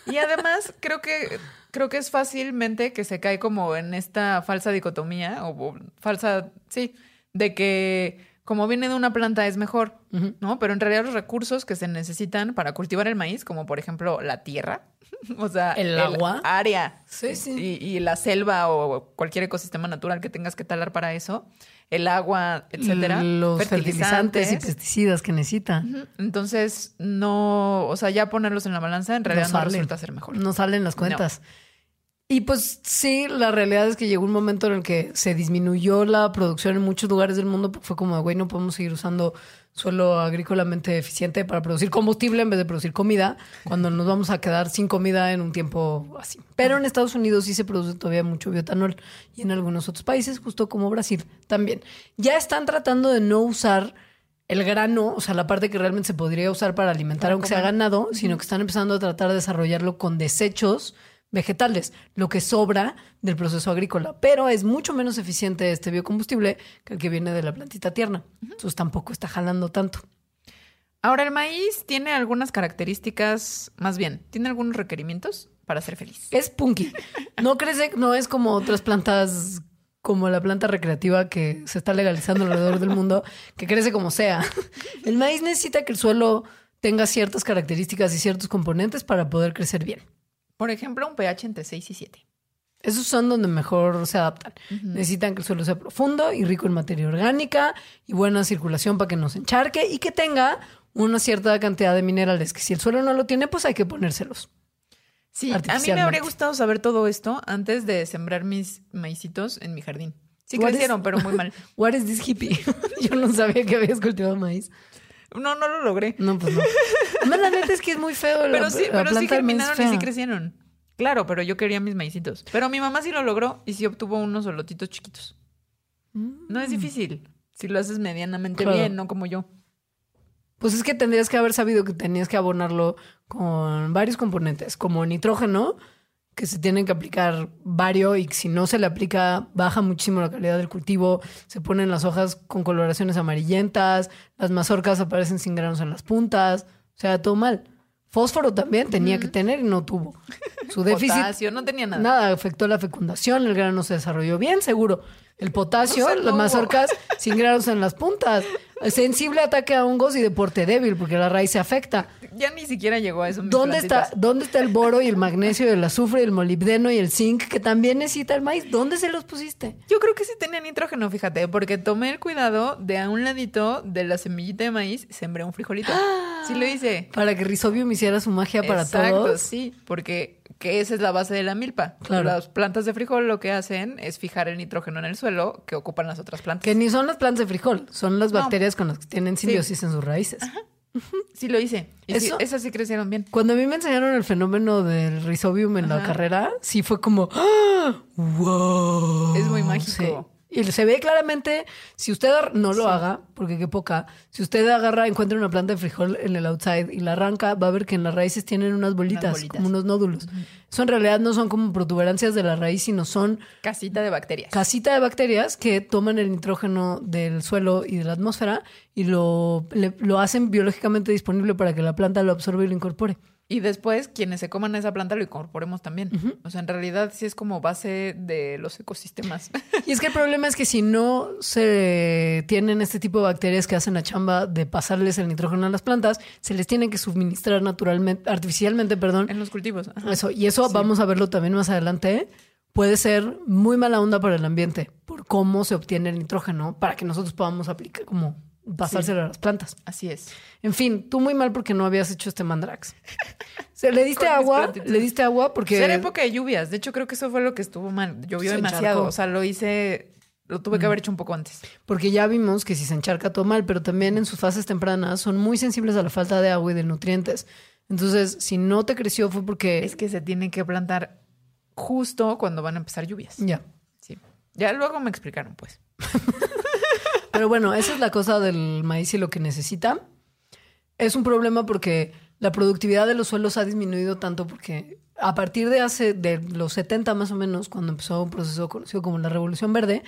Speaker 2: Y además, creo que creo que es fácilmente que se cae como en esta falsa dicotomía o, o falsa, sí, de que como viene de una planta es mejor, ¿no? Pero en realidad los recursos que se necesitan para cultivar el maíz, como por ejemplo la tierra, o sea,
Speaker 3: El agua.
Speaker 2: área,
Speaker 3: Sí, sí.
Speaker 2: Y, y la selva o cualquier ecosistema natural que tengas que talar para eso, el agua, etcétera,
Speaker 3: Los fertilizantes y pesticidas que necesita.
Speaker 2: Entonces, no, o sea, ya ponerlos en la balanza en realidad no,
Speaker 3: salen.
Speaker 2: resulta ser mejor.
Speaker 3: No salen las cuentas. Y pues sí, la realidad es que llegó un momento en el que se disminuyó la producción en muchos lugares del mundo porque fue como, güey, no podemos seguir usando suelo agrícolamente eficiente para producir combustible en vez de producir comida, cuando nos vamos a quedar sin comida en un tiempo así. Pero en Estados Unidos sí se produce todavía mucho biotanol y en algunos otros países, justo como Brasil también. Ya están tratando de no usar el grano, o sea, la parte que realmente se podría usar para alimentar,
Speaker 2: Para
Speaker 3: aunque sea ganado, sino que están empezando a tratar de desarrollarlo con desechos vegetales, lo que sobra del proceso agrícola. Pero es mucho menos eficiente este biocombustible que el que viene de la plantita tierna. Entonces tampoco está jalando tanto.
Speaker 2: Ahora, el maíz tiene algunas características, más bien, tiene algunos requerimientos para ser feliz.
Speaker 3: Es punky. No crece, no es como otras plantas, como la planta recreativa que se está legalizando alrededor del mundo, que crece como sea. El maíz necesita que el suelo tenga ciertas características y ciertos componentes para poder crecer bien.
Speaker 2: Por ejemplo, un pH entre 6 y 7.
Speaker 3: Esos son donde mejor se adaptan. Necesitan que el suelo sea profundo y rico en materia orgánica y buena circulación para que no se encharque y que tenga una cierta cantidad de minerales, que si el suelo no lo tiene, pues hay que ponérselos.
Speaker 2: Sí, a mí me habría gustado saber todo esto antes de sembrar mis maicitos en mi jardín. Sí
Speaker 3: What is-
Speaker 2: crecieron, pero muy mal.
Speaker 3: What is this hippie? Yo no sabía que habías cultivado maíz.
Speaker 2: No, no lo logré.
Speaker 3: No, pues no. Además, la neta es que es muy feo. la-
Speaker 2: Pero sí, pero sí germinaron y sí crecieron. Claro, pero yo quería mis maicitos. Pero mi mamá sí lo logró y sí obtuvo unos solotitos chiquitos. No es difícil. Si lo haces medianamente
Speaker 3: Mm. Claro.
Speaker 2: bien, no como yo.
Speaker 3: Pues es que tendrías que haber sabido que tenías que abonarlo con varios componentes, como nitrógeno, que se tienen que aplicar varios y que si no se le aplica baja muchísimo la calidad del cultivo, se ponen las hojas con coloraciones amarillentas, las mazorcas aparecen sin granos en las puntas, o sea, todo mal. Fósforo también tenía que tener y no tuvo. Su déficit
Speaker 2: Potasio, no tenía nada.
Speaker 3: Nada, afectó la fecundación, el grano se desarrolló bien, seguro. El potasio, las mazorcas sin granos en las puntas. Sensible ataque a hongos y deporte débil, porque la raíz se afecta.
Speaker 2: Ya ni siquiera llegó a eso.
Speaker 3: ¿Dónde está. ¿Dónde está el boro y el magnesio y el azufre y el molibdeno y el zinc que también necesita el maíz? ¿Dónde se los pusiste?
Speaker 2: Yo creo que sí tenía nitrógeno, fíjate, porque tomé el cuidado de a un ladito de la semillita de maíz sembré un frijolito. Sí lo hice.
Speaker 3: Para que Rhizobium hiciera su magia para
Speaker 2: Exacto,
Speaker 3: todos.
Speaker 2: sí, porque que esa es la base de la milpa.
Speaker 3: Claro.
Speaker 2: Las plantas de frijol lo que hacen es fijar el nitrógeno en el suelo que ocupan las otras plantas.
Speaker 3: Que ni son las plantas de frijol, son las
Speaker 2: No.
Speaker 3: bacterias con las que tienen simbiosis en sus raíces.
Speaker 2: Sí lo hice. Y sí, esas sí crecieron bien.
Speaker 3: Cuando a mí me enseñaron el fenómeno del Rhizobium en la carrera, sí fue como ¡Ah! ¡Wow!
Speaker 2: Es muy mágico.
Speaker 3: Y se ve claramente, si usted no lo haga, porque qué poca, si usted agarra, encuentra una planta de frijol en el outside y la arranca, va a ver que en las raíces tienen unas bolitas,
Speaker 2: bolitas.
Speaker 3: como unos nódulos. Eso en realidad no son como protuberancias de la raíz, sino son
Speaker 2: Casita de bacterias.
Speaker 3: casita de bacterias que toman el nitrógeno del suelo y de la atmósfera y lo, le- lo hacen biológicamente disponible para que la planta lo absorba y lo incorpore.
Speaker 2: Y después, quienes se coman esa planta lo incorporemos también. O sea, en realidad sí es como base de los ecosistemas.
Speaker 3: Y es que el problema es que si no se tienen este tipo de bacterias que hacen la chamba de pasarles el nitrógeno a las plantas, se les tiene que suministrar naturalmente, artificialmente, perdón.
Speaker 2: en los cultivos. Ajá.
Speaker 3: Eso, y eso vamos a verlo también más adelante. ¿eh? Puede ser muy mala onda para el ambiente por cómo se obtiene el nitrógeno para que nosotros podamos aplicar, como pasárselo a las plantas.
Speaker 2: Así es.
Speaker 3: En fin, tú muy mal porque no habías hecho este mandrax. Se le diste agua, le diste agua porque
Speaker 2: Era época de lluvias. De hecho, creo que eso fue lo que estuvo mal. Llovió
Speaker 3: Se
Speaker 2: demasiado.
Speaker 3: encharcó.
Speaker 2: O sea, lo hice. Lo tuve que haber hecho un poco antes.
Speaker 3: Porque ya vimos que si se encharca todo mal, pero también en sus fases tempranas son muy sensibles a la falta de agua y de nutrientes. Entonces, si no te creció fue porque...
Speaker 2: Es que se tiene que plantar justo cuando van a empezar lluvias.
Speaker 3: Ya.
Speaker 2: Sí. Ya luego me explicaron, pues.
Speaker 3: Pero bueno, esa es la cosa del maíz y lo que necesita. Es un problema porque la productividad de los suelos ha disminuido tanto porque a partir de hace de los 70 más o menos, cuando empezó un proceso conocido como la Revolución Verde,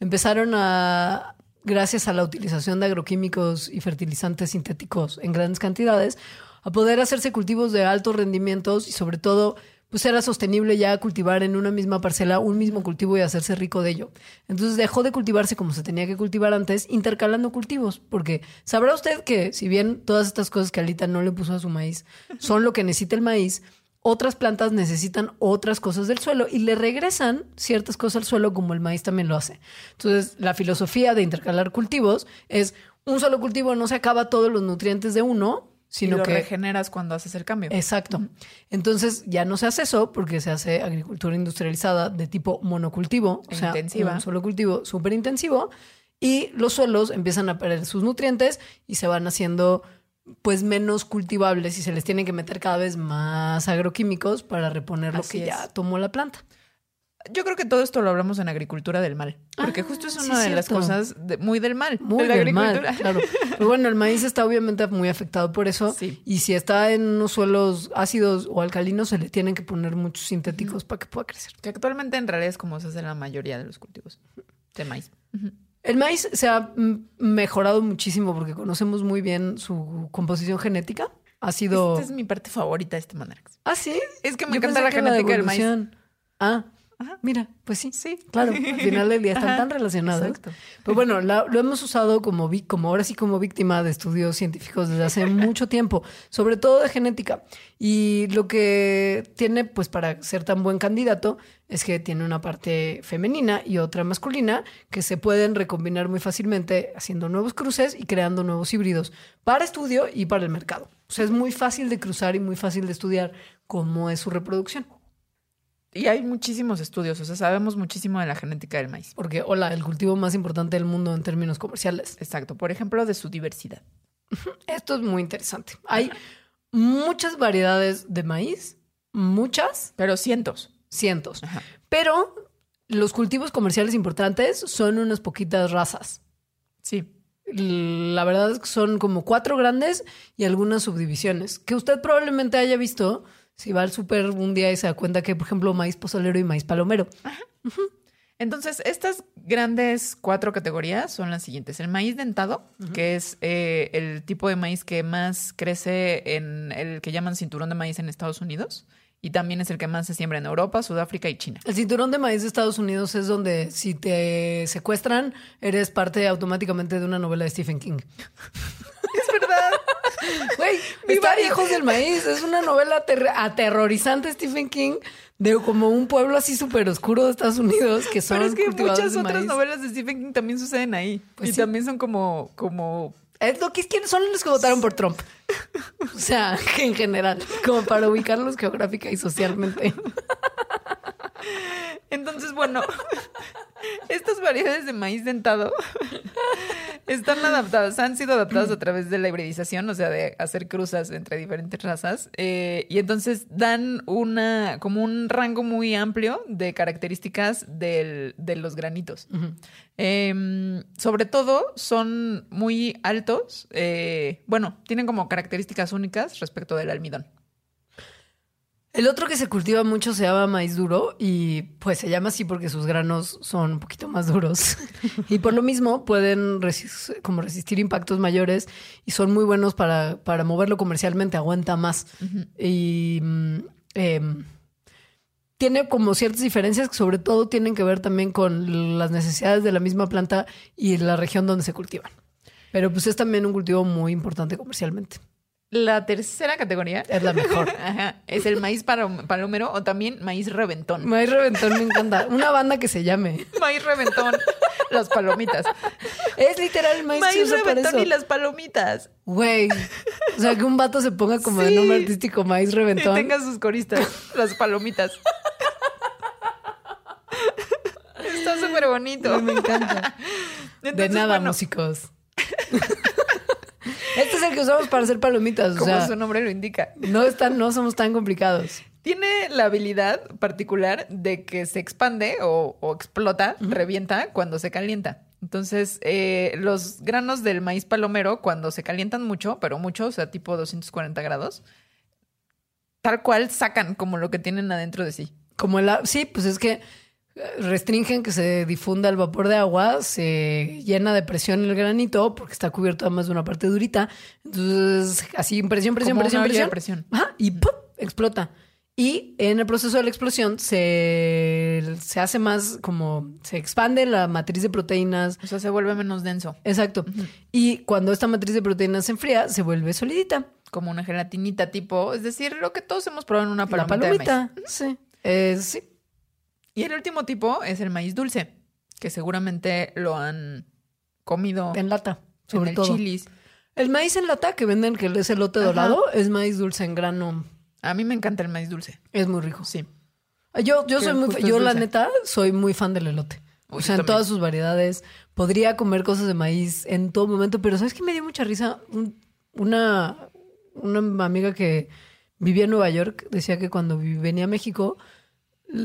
Speaker 3: empezaron a gracias a la utilización de agroquímicos y fertilizantes sintéticos en grandes cantidades, a poder hacerse cultivos de altos rendimientos y sobre todo pues era sostenible ya cultivar en una misma parcela un mismo cultivo y hacerse rico de ello. Entonces dejó de cultivarse como se tenía que cultivar antes, intercalando cultivos, porque sabrá usted que si bien todas estas cosas que Alita no le puso a su maíz son lo que necesita el maíz, otras plantas necesitan otras cosas del suelo y le regresan ciertas cosas al suelo como el maíz también lo hace. Entonces, la filosofía de intercalar cultivos es un solo cultivo no se acaba todos los nutrientes de uno, sino
Speaker 2: y lo
Speaker 3: que
Speaker 2: regeneras cuando haces el cambio.
Speaker 3: Exacto. Entonces ya no se hace eso porque se hace agricultura industrializada de tipo monocultivo, o sea,
Speaker 2: Intensiva.
Speaker 3: un solo cultivo súper intensivo y los suelos empiezan a perder sus nutrientes y se van haciendo pues menos cultivables y se les tienen que meter cada vez más agroquímicos para reponer lo que
Speaker 2: es.
Speaker 3: ya tomó la planta.
Speaker 2: Yo creo que todo esto lo hablamos en agricultura del mal, porque
Speaker 3: Ah,
Speaker 2: justo es
Speaker 3: sí,
Speaker 2: una de las cosas de- muy del mal.
Speaker 3: Muy
Speaker 2: de la
Speaker 3: del mal,
Speaker 2: agricultura.
Speaker 3: claro. Pero bueno, el maíz está obviamente muy afectado por eso.
Speaker 2: Sí.
Speaker 3: Y si está en unos suelos ácidos o alcalinos, se le tienen que poner muchos sintéticos para que pueda crecer.
Speaker 2: Que actualmente en realidad es como se hace la mayoría de los cultivos de maíz.
Speaker 3: El maíz se ha mejorado muchísimo porque conocemos muy bien su composición genética. Ha sido.
Speaker 2: Esta es mi parte favorita de este Mandrax.
Speaker 3: Ah, sí.
Speaker 2: Es que me
Speaker 3: Yo
Speaker 2: encanta la genética del maíz.
Speaker 3: Ah,
Speaker 2: Ajá.
Speaker 3: mira, pues sí.
Speaker 2: Sí.
Speaker 3: Claro, al final del día están
Speaker 2: Ajá,
Speaker 3: tan relacionados.
Speaker 2: exacto.
Speaker 3: Pero bueno, la- lo hemos usado como, como ahora sí como víctima de estudios científicos desde hace mucho tiempo, sobre todo de genética. Y lo que tiene, pues para ser tan buen candidato, es que tiene una parte femenina y otra masculina que se pueden recombinar muy fácilmente haciendo nuevos cruces y creando nuevos híbridos para estudio y para el mercado. O sea, es muy fácil de cruzar y muy fácil de estudiar cómo es su reproducción.
Speaker 2: Y hay muchísimos estudios, o sea, sabemos muchísimo de la genética del maíz.
Speaker 3: Porque, hola, el cultivo más importante del mundo en términos comerciales.
Speaker 2: Exacto. Por ejemplo, de su diversidad.
Speaker 3: Esto es muy interesante. Hay muchas variedades de maíz, muchas,
Speaker 2: Pero cientos.
Speaker 3: cientos.
Speaker 2: Ajá.
Speaker 3: Pero los cultivos comerciales importantes son unas poquitas razas.
Speaker 2: Sí.
Speaker 3: La verdad es que son como cuatro grandes y algunas subdivisiones que usted probablemente haya visto si va al súper un día y se da cuenta que, por ejemplo, maíz pozolero y maíz palomero.
Speaker 2: Entonces, estas grandes cuatro categorías son las siguientes. El maíz dentado, que es eh, el tipo de maíz que más crece en el que llaman cinturón de maíz en Estados Unidos. Y también es el que más se siembra en Europa, Sudáfrica y China.
Speaker 3: El cinturón de maíz de Estados Unidos es donde si te secuestran, eres parte automáticamente de una novela de Stephen King.
Speaker 2: Es verdad.
Speaker 3: Güey, está
Speaker 2: varios.
Speaker 3: Hijos del Maíz. Es una novela ater- aterrorizante Stephen King de como un pueblo así súper oscuro de Estados Unidos que son
Speaker 2: Pero es que muchas otras
Speaker 3: maíz.
Speaker 2: novelas de Stephen King también suceden ahí.
Speaker 3: Pues
Speaker 2: y
Speaker 3: sí.
Speaker 2: también son como, como
Speaker 3: Es lo que es que son los que votaron por Trump. O sea, en general, como para ubicarlos geográfica y socialmente.
Speaker 2: Entonces, bueno, estas variedades de maíz dentado están adaptadas, han sido adaptadas a través de la hibridización, o sea, de hacer cruzas entre diferentes razas, eh, y entonces dan una, como un rango muy amplio de características del- de los granitos. Em, sobre todo, son muy altos, eh, bueno, tienen como características únicas respecto del almidón.
Speaker 3: El otro que se cultiva mucho se llama maíz duro y pues se llama así porque sus granos son un poquito más duros y por lo mismo pueden como resistir impactos mayores y son muy buenos para, para moverlo comercialmente, aguanta más. Y mm, em, tiene como ciertas diferencias que sobre todo tienen que ver también con las necesidades de la misma planta y la región donde se cultivan. Pero pues es también un cultivo muy importante comercialmente.
Speaker 2: La tercera categoría
Speaker 3: Es la mejor.
Speaker 2: Ajá, es el maíz palom- palomero o también maíz reventón.
Speaker 3: Maíz Reventón me encanta. Una banda que se llame.
Speaker 2: Maíz reventón, las palomitas.
Speaker 3: Es literal maíz,
Speaker 2: Maíz reventón y las palomitas.
Speaker 3: Güey. O sea, que un vato se ponga como de
Speaker 2: Sí.
Speaker 3: nombre artístico maíz
Speaker 2: Y
Speaker 3: reventón.
Speaker 2: tenga sus coristas, las palomitas. Está súper bonito.
Speaker 3: Me encanta. De nada,
Speaker 2: bueno,
Speaker 3: músicos. este es el que usamos para hacer palomitas. O
Speaker 2: Como
Speaker 3: sea,
Speaker 2: su nombre lo indica.
Speaker 3: no, están, no somos tan complicados.
Speaker 2: Tiene la habilidad particular de que se expande o, o explota, revienta cuando se calienta. Entonces, eh, los granos del maíz palomero, cuando se calientan mucho, pero mucho, o sea, tipo 240 grados, tal cual sacan como lo que tienen adentro de sí.
Speaker 3: Como el... Sí, pues es que restringen que se difunda el vapor de agua, se llena de presión el granito porque está cubierto además de una parte durita. Entonces, así presión, presión,
Speaker 2: Como
Speaker 3: presión, presión.
Speaker 2: presión.
Speaker 3: Ajá, y ¡pum! explota. Y en el proceso de la explosión se, se hace más como se expande la matriz de proteínas.
Speaker 2: O sea, se vuelve menos denso.
Speaker 3: Exacto. Y cuando esta matriz de proteínas se enfría, se vuelve solidita.
Speaker 2: Como una gelatinita tipo, es decir, lo que todos hemos probado en una
Speaker 3: La
Speaker 2: palomita, de maíz.
Speaker 3: palomita. Sí. Eh, sí.
Speaker 2: Y el último tipo es el maíz dulce, que seguramente lo han comido
Speaker 3: En lata,
Speaker 2: en
Speaker 3: sobre
Speaker 2: el
Speaker 3: todo.
Speaker 2: chilis.
Speaker 3: El maíz en lata que venden, que es elote
Speaker 2: Ajá.
Speaker 3: dorado, es maíz dulce en grano.
Speaker 2: A mí me encanta el maíz dulce.
Speaker 3: Es muy rico.
Speaker 2: Sí.
Speaker 3: Yo, yo soy muy, yo la neta soy muy fan del elote.
Speaker 2: Uy,
Speaker 3: o sea, en todas sus variedades. Podría comer cosas de maíz en todo momento, pero ¿sabes qué me dio mucha risa? Un- una, una amiga que vivía en Nueva York decía que cuando venía a México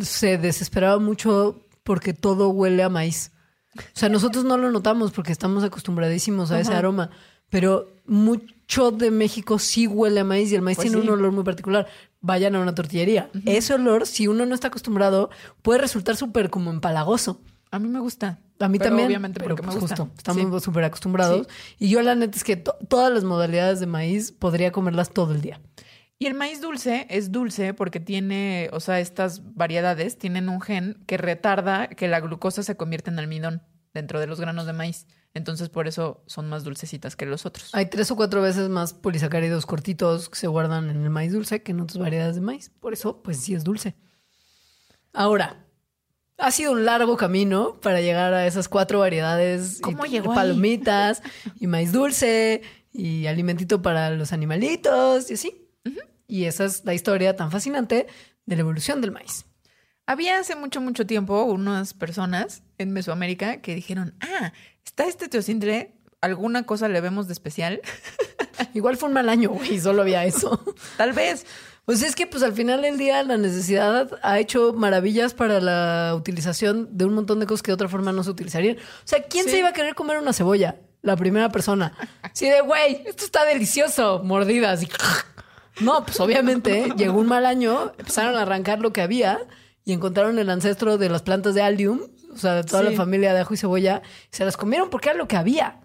Speaker 3: se desesperaba mucho porque todo huele a maíz. O sea, nosotros no lo notamos porque estamos acostumbradísimos a ese
Speaker 2: Ajá.
Speaker 3: aroma, pero mucho de México sí huele a maíz y el maíz
Speaker 2: Pues
Speaker 3: tiene
Speaker 2: sí.
Speaker 3: un olor muy particular. Vayan a una tortillería. Ese olor, si uno no está acostumbrado, puede resultar súper como empalagoso.
Speaker 2: A mí me gusta.
Speaker 3: A mí
Speaker 2: Pero
Speaker 3: también,
Speaker 2: Obviamente
Speaker 3: pero
Speaker 2: porque me
Speaker 3: pues
Speaker 2: gusta.
Speaker 3: justo, estamos
Speaker 2: Sí.
Speaker 3: súper acostumbrados. Y yo la neta es que to- todas las modalidades de maíz podría comerlas todo el día.
Speaker 2: Y el maíz dulce es dulce porque tiene, o sea, estas variedades tienen un gen que retarda que la glucosa se convierta en almidón dentro de los granos de maíz. Entonces, por eso son más dulcecitas que los otros.
Speaker 3: Hay tres o cuatro veces más polisacáridos cortitos que se guardan en el maíz dulce que en otras variedades de maíz. Por eso, pues sí es dulce. Ahora, ha sido un largo camino para llegar a esas cuatro variedades.
Speaker 2: ¿Cómo
Speaker 3: y
Speaker 2: llegó ahí?
Speaker 3: Palomitas y maíz dulce y alimentito para los animalitos y así. Y esa es la historia tan fascinante de la evolución del maíz.
Speaker 2: Había hace mucho, mucho tiempo unas personas en Mesoamérica que dijeron, ah, está este teocintle, alguna cosa le vemos de especial.
Speaker 3: Igual fue un mal año, güey, solo había eso.
Speaker 2: Tal vez.
Speaker 3: Pues es que pues al final del día la necesidad ha hecho maravillas para la utilización de un montón de cosas que de otra forma no se utilizarían. O sea, ¿quién
Speaker 2: Sí.
Speaker 3: se iba a querer comer una cebolla? La primera persona. Sí, de güey, esto está delicioso, mordidas y No, pues obviamente llegó un mal año, empezaron a arrancar lo que había y encontraron el ancestro de las plantas de Allium, o sea, de toda
Speaker 2: Sí.
Speaker 3: la familia de ajo y cebolla, y se las comieron porque era lo que había.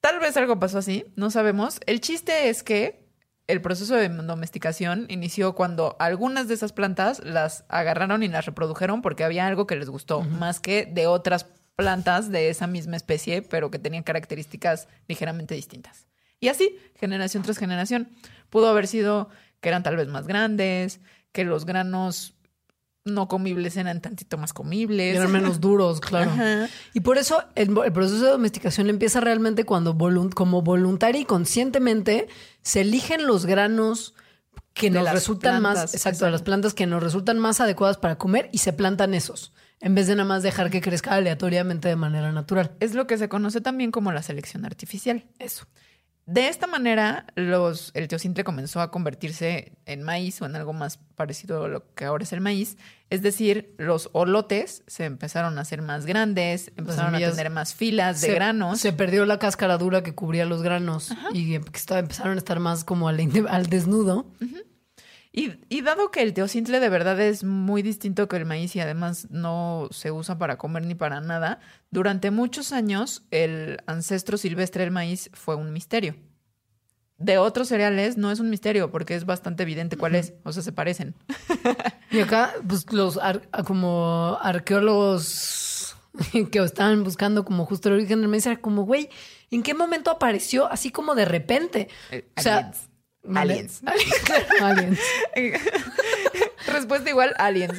Speaker 2: Tal vez algo pasó así, no sabemos. El chiste es que el proceso de domesticación inició cuando algunas de esas plantas las agarraron y las reprodujeron porque había algo que les gustó, más que de otras plantas de esa misma especie, pero que tenían características ligeramente distintas. Y así, generación tras generación. Pudo haber sido que eran tal vez más grandes, que los granos no comibles eran tantito más comibles.
Speaker 3: Eran menos duros, claro.
Speaker 2: Ajá.
Speaker 3: Y por eso el, el proceso de domesticación empieza realmente cuando volun- como voluntaria y conscientemente se eligen los granos que
Speaker 2: De
Speaker 3: nos resultan más, exacto, de las plantas que nos resultan más adecuadas para comer y se plantan esos, en vez de nada más dejar que crezca aleatoriamente de manera natural.
Speaker 2: Es lo que se conoce también como la selección artificial.
Speaker 3: Eso.
Speaker 2: De esta manera, los, el teocintle comenzó a convertirse en maíz o en algo más parecido a lo que ahora es el maíz. Es decir, los olotes se empezaron a hacer más grandes, empezaron a tener más filas de
Speaker 3: se,
Speaker 2: granos.
Speaker 3: Se perdió la cáscara dura que cubría los granos y que estaba- empezaron a estar más como al desnudo.
Speaker 2: Y, y dado que el teocintle de verdad es muy distinto que el maíz y además no se usa para comer ni para nada, durante muchos años el ancestro silvestre del maíz fue un misterio. De otros cereales no es un misterio porque es bastante evidente cuál es, o sea, se parecen.
Speaker 3: Y acá, pues los ar- como arqueólogos que estaban buscando como justo el origen del maíz, era como, güey, ¿en qué momento apareció así como de repente?
Speaker 2: Eh,
Speaker 3: O sea,
Speaker 2: aliens. Aliens.
Speaker 3: Aliens.
Speaker 2: Respuesta igual, aliens.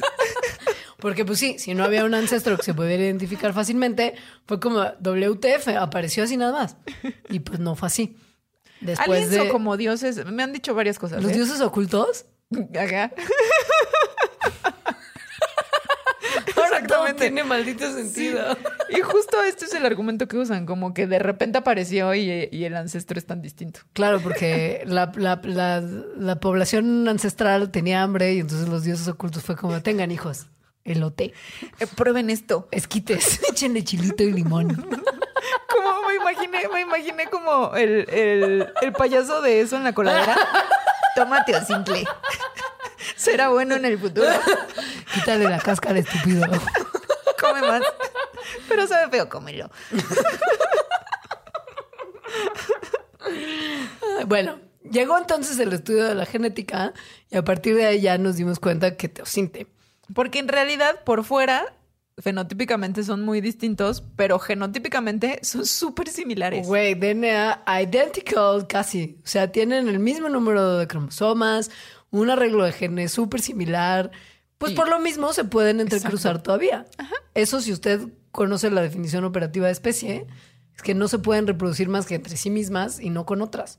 Speaker 3: Porque pues sí, si no había un ancestro que se pudiera identificar fácilmente, fue como WTF, apareció así nada más. Y pues no fue así. Después
Speaker 2: aliens
Speaker 3: de
Speaker 2: o como dioses. Me han dicho varias cosas.
Speaker 3: los
Speaker 2: ¿eh?
Speaker 3: dioses ocultos,
Speaker 2: Ajá.
Speaker 3: ahora todo
Speaker 2: Exactamente.
Speaker 3: Tiene maldito sentido.
Speaker 2: Y justo este es el argumento que usan, como que de repente apareció y, y el ancestro es tan distinto.
Speaker 3: Claro, porque la, la- la- la población ancestral tenía hambre y entonces los dioses ocultos fue como, tengan hijos, elote,
Speaker 2: Eh, prueben esto.
Speaker 3: esquites, échenle chilito y limón.
Speaker 2: Como me imaginé, me imaginé como el, el, el payaso de eso en la coladera. Tómate o simple. Será bueno en el futuro.
Speaker 3: Quítale la cáscara, estúpido.
Speaker 2: Come más. Pero sabe feo, cómelo.
Speaker 3: Bueno, llegó entonces el estudio de la genética y a partir de ahí ya nos dimos cuenta que teosinte.
Speaker 2: Porque en realidad, por fuera, fenotípicamente son muy distintos, pero genotípicamente son súper similares.
Speaker 3: Güey, DNA identical casi. O sea, tienen el mismo número de cromosomas, un arreglo de genes súper similar. Pues
Speaker 2: Y-
Speaker 3: por lo mismo se pueden entrecruzar
Speaker 2: Exacto.
Speaker 3: todavía. Eso si usted conoce la definición operativa de especie, es que no se pueden reproducir más que entre sí mismas y no con otras.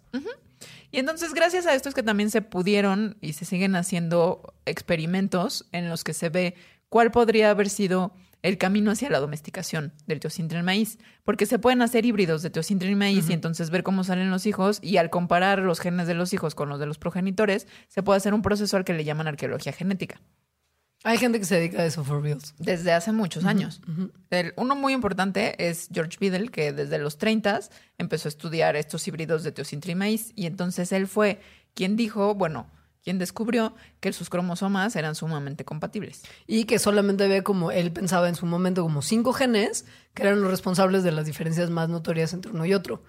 Speaker 2: Y entonces, gracias a esto es que también se pudieron y se siguen haciendo experimentos en los que se ve cuál podría haber sido el camino hacia la domesticación del teocintra en maíz. Porque se pueden hacer híbridos de teocintra en maíz y entonces ver cómo salen los hijos y al comparar los genes de los hijos con los de los progenitores, se puede hacer un proceso al que le llaman arqueología genética.
Speaker 3: Hay gente que se dedica a eso for reals.
Speaker 2: Desde hace muchos años. El- uno muy importante es George Biddle, que desde los 30 empezó a estudiar estos híbridos de teocintra y maíz. Y entonces él fue quien dijo, bueno, quien descubrió que sus cromosomas eran sumamente compatibles.
Speaker 3: Y que solamente ve como él pensaba en su momento como cinco genes que eran los responsables de las diferencias más notorias entre uno y otro.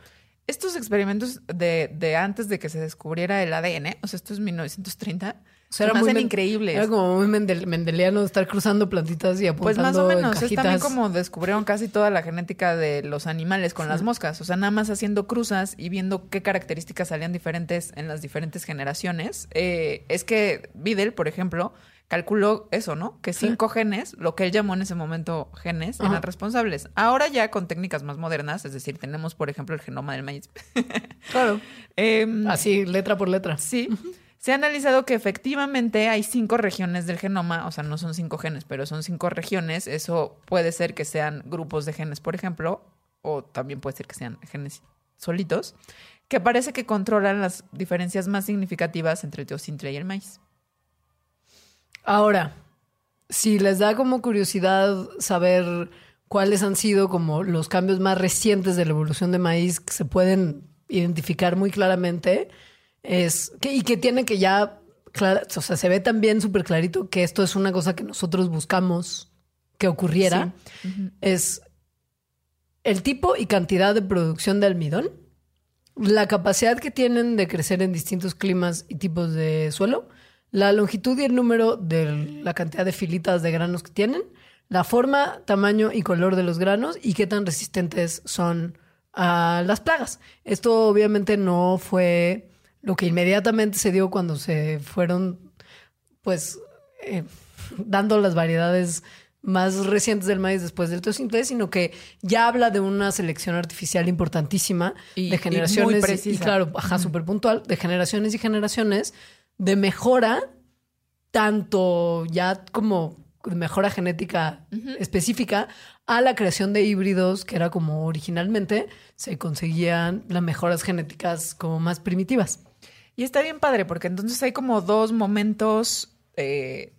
Speaker 2: Estos experimentos de, de antes de que se descubriera el ADN, o sea, esto es 1930,
Speaker 3: O sea,
Speaker 2: hacen
Speaker 3: men-
Speaker 2: increíbles.
Speaker 3: Era como muy mendel- mendeliano estar cruzando plantitas y
Speaker 2: Pues
Speaker 3: apuntando
Speaker 2: más o
Speaker 3: en
Speaker 2: menos, es también como descubrieron casi toda la genética de los animales con las moscas, o sea, nada más haciendo cruzas y viendo qué características salían diferentes en las diferentes generaciones. Eh, es que Biddle, por ejemplo, calculó eso, ¿no? Que cinco genes, lo que él llamó en ese momento genes,
Speaker 3: Ajá.
Speaker 2: eran responsables. Ahora ya con técnicas más modernas, es decir, tenemos, por ejemplo, el genoma del maíz.
Speaker 3: Claro.
Speaker 2: Em,
Speaker 3: Así, letra por letra.
Speaker 2: Sí. Se ha analizado que efectivamente hay cinco regiones del genoma, o sea, no son cinco genes, pero son cinco regiones. Eso puede ser que sean grupos de genes, por ejemplo, o también puede ser que sean genes solitos, que parece que controlan las diferencias más significativas entre el teocintra y el maíz.
Speaker 3: Ahora, si les da como curiosidad saber cuáles han sido como los cambios más recientes de la evolución de maíz que se pueden identificar muy claramente, es que, y que tiene que ya, clara- o sea, se ve también súper clarito que esto es una cosa que nosotros buscamos que ocurriera, es el tipo y cantidad de producción de almidón, la capacidad que tienen de crecer en distintos climas y tipos de suelo, la longitud y el número de la cantidad de filitas de granos que tienen, la forma, tamaño y color de los granos y qué tan resistentes son a las plagas. Esto obviamente no fue lo que inmediatamente se dio cuando se fueron, pues, eh, dando las variedades más recientes del maíz después del teocintle, sino que ya habla de una selección artificial importantísima
Speaker 2: Y-
Speaker 3: de generaciones y,
Speaker 2: precisa.
Speaker 3: claro, ajá, súper puntual, de generaciones y generaciones de mejora, tanto ya como de mejora genética específica, a la creación de híbridos, que era como originalmente se conseguían las mejoras genéticas como más primitivas.
Speaker 2: Y está bien padre, porque entonces hay como dos momentos, eh,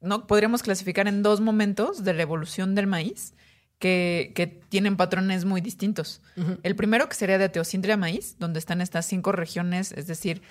Speaker 2: ¿no? Podríamos clasificar en dos momentos de la evolución del maíz que, que tienen patrones muy distintos. El primero que sería de Teocindria maíz, donde están estas cinco regiones, es decir,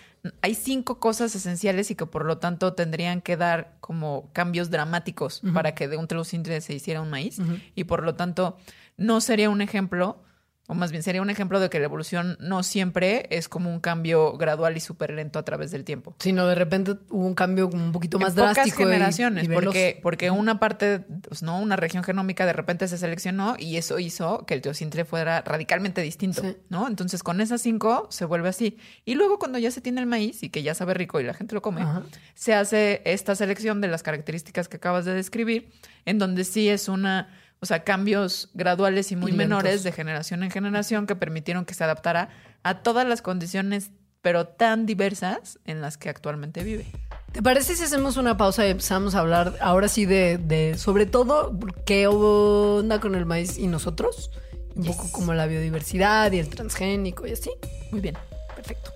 Speaker 2: hay cinco cosas esenciales y que por lo tanto tendrían que dar como cambios dramáticos para que de un Teocindria se hiciera un maíz. Y por lo tanto no sería un ejemplo o más bien sería un ejemplo de que la evolución no siempre es como un cambio gradual y súper lento a través del tiempo.
Speaker 3: Sino de repente hubo un cambio como un poquito más
Speaker 2: en pocas
Speaker 3: drástico. y-
Speaker 2: generaciones,
Speaker 3: y
Speaker 2: porque, porque una parte, pues, no, una región genómica de repente se seleccionó y eso hizo que el teocintre fuera radicalmente distinto,
Speaker 3: Sí.
Speaker 2: ¿no? Entonces con esas cinco se vuelve así. Y luego cuando ya se tiene el maíz y que ya sabe rico y la gente lo come,
Speaker 3: Ajá.
Speaker 2: se hace esta selección de las características que acabas de describir, en donde sí es una, o sea, cambios graduales y muy
Speaker 3: Y
Speaker 2: menores de generación en generación que permitieron que se adaptara a todas las condiciones, pero tan diversas en las que actualmente vive.
Speaker 3: ¿Te parece si hacemos una pausa y empezamos a hablar ahora sí de, de sobre todo qué onda con el maíz y nosotros? Un
Speaker 2: Yes.
Speaker 3: poco como la biodiversidad y el transgénico y así.
Speaker 2: Muy bien.
Speaker 3: Perfecto.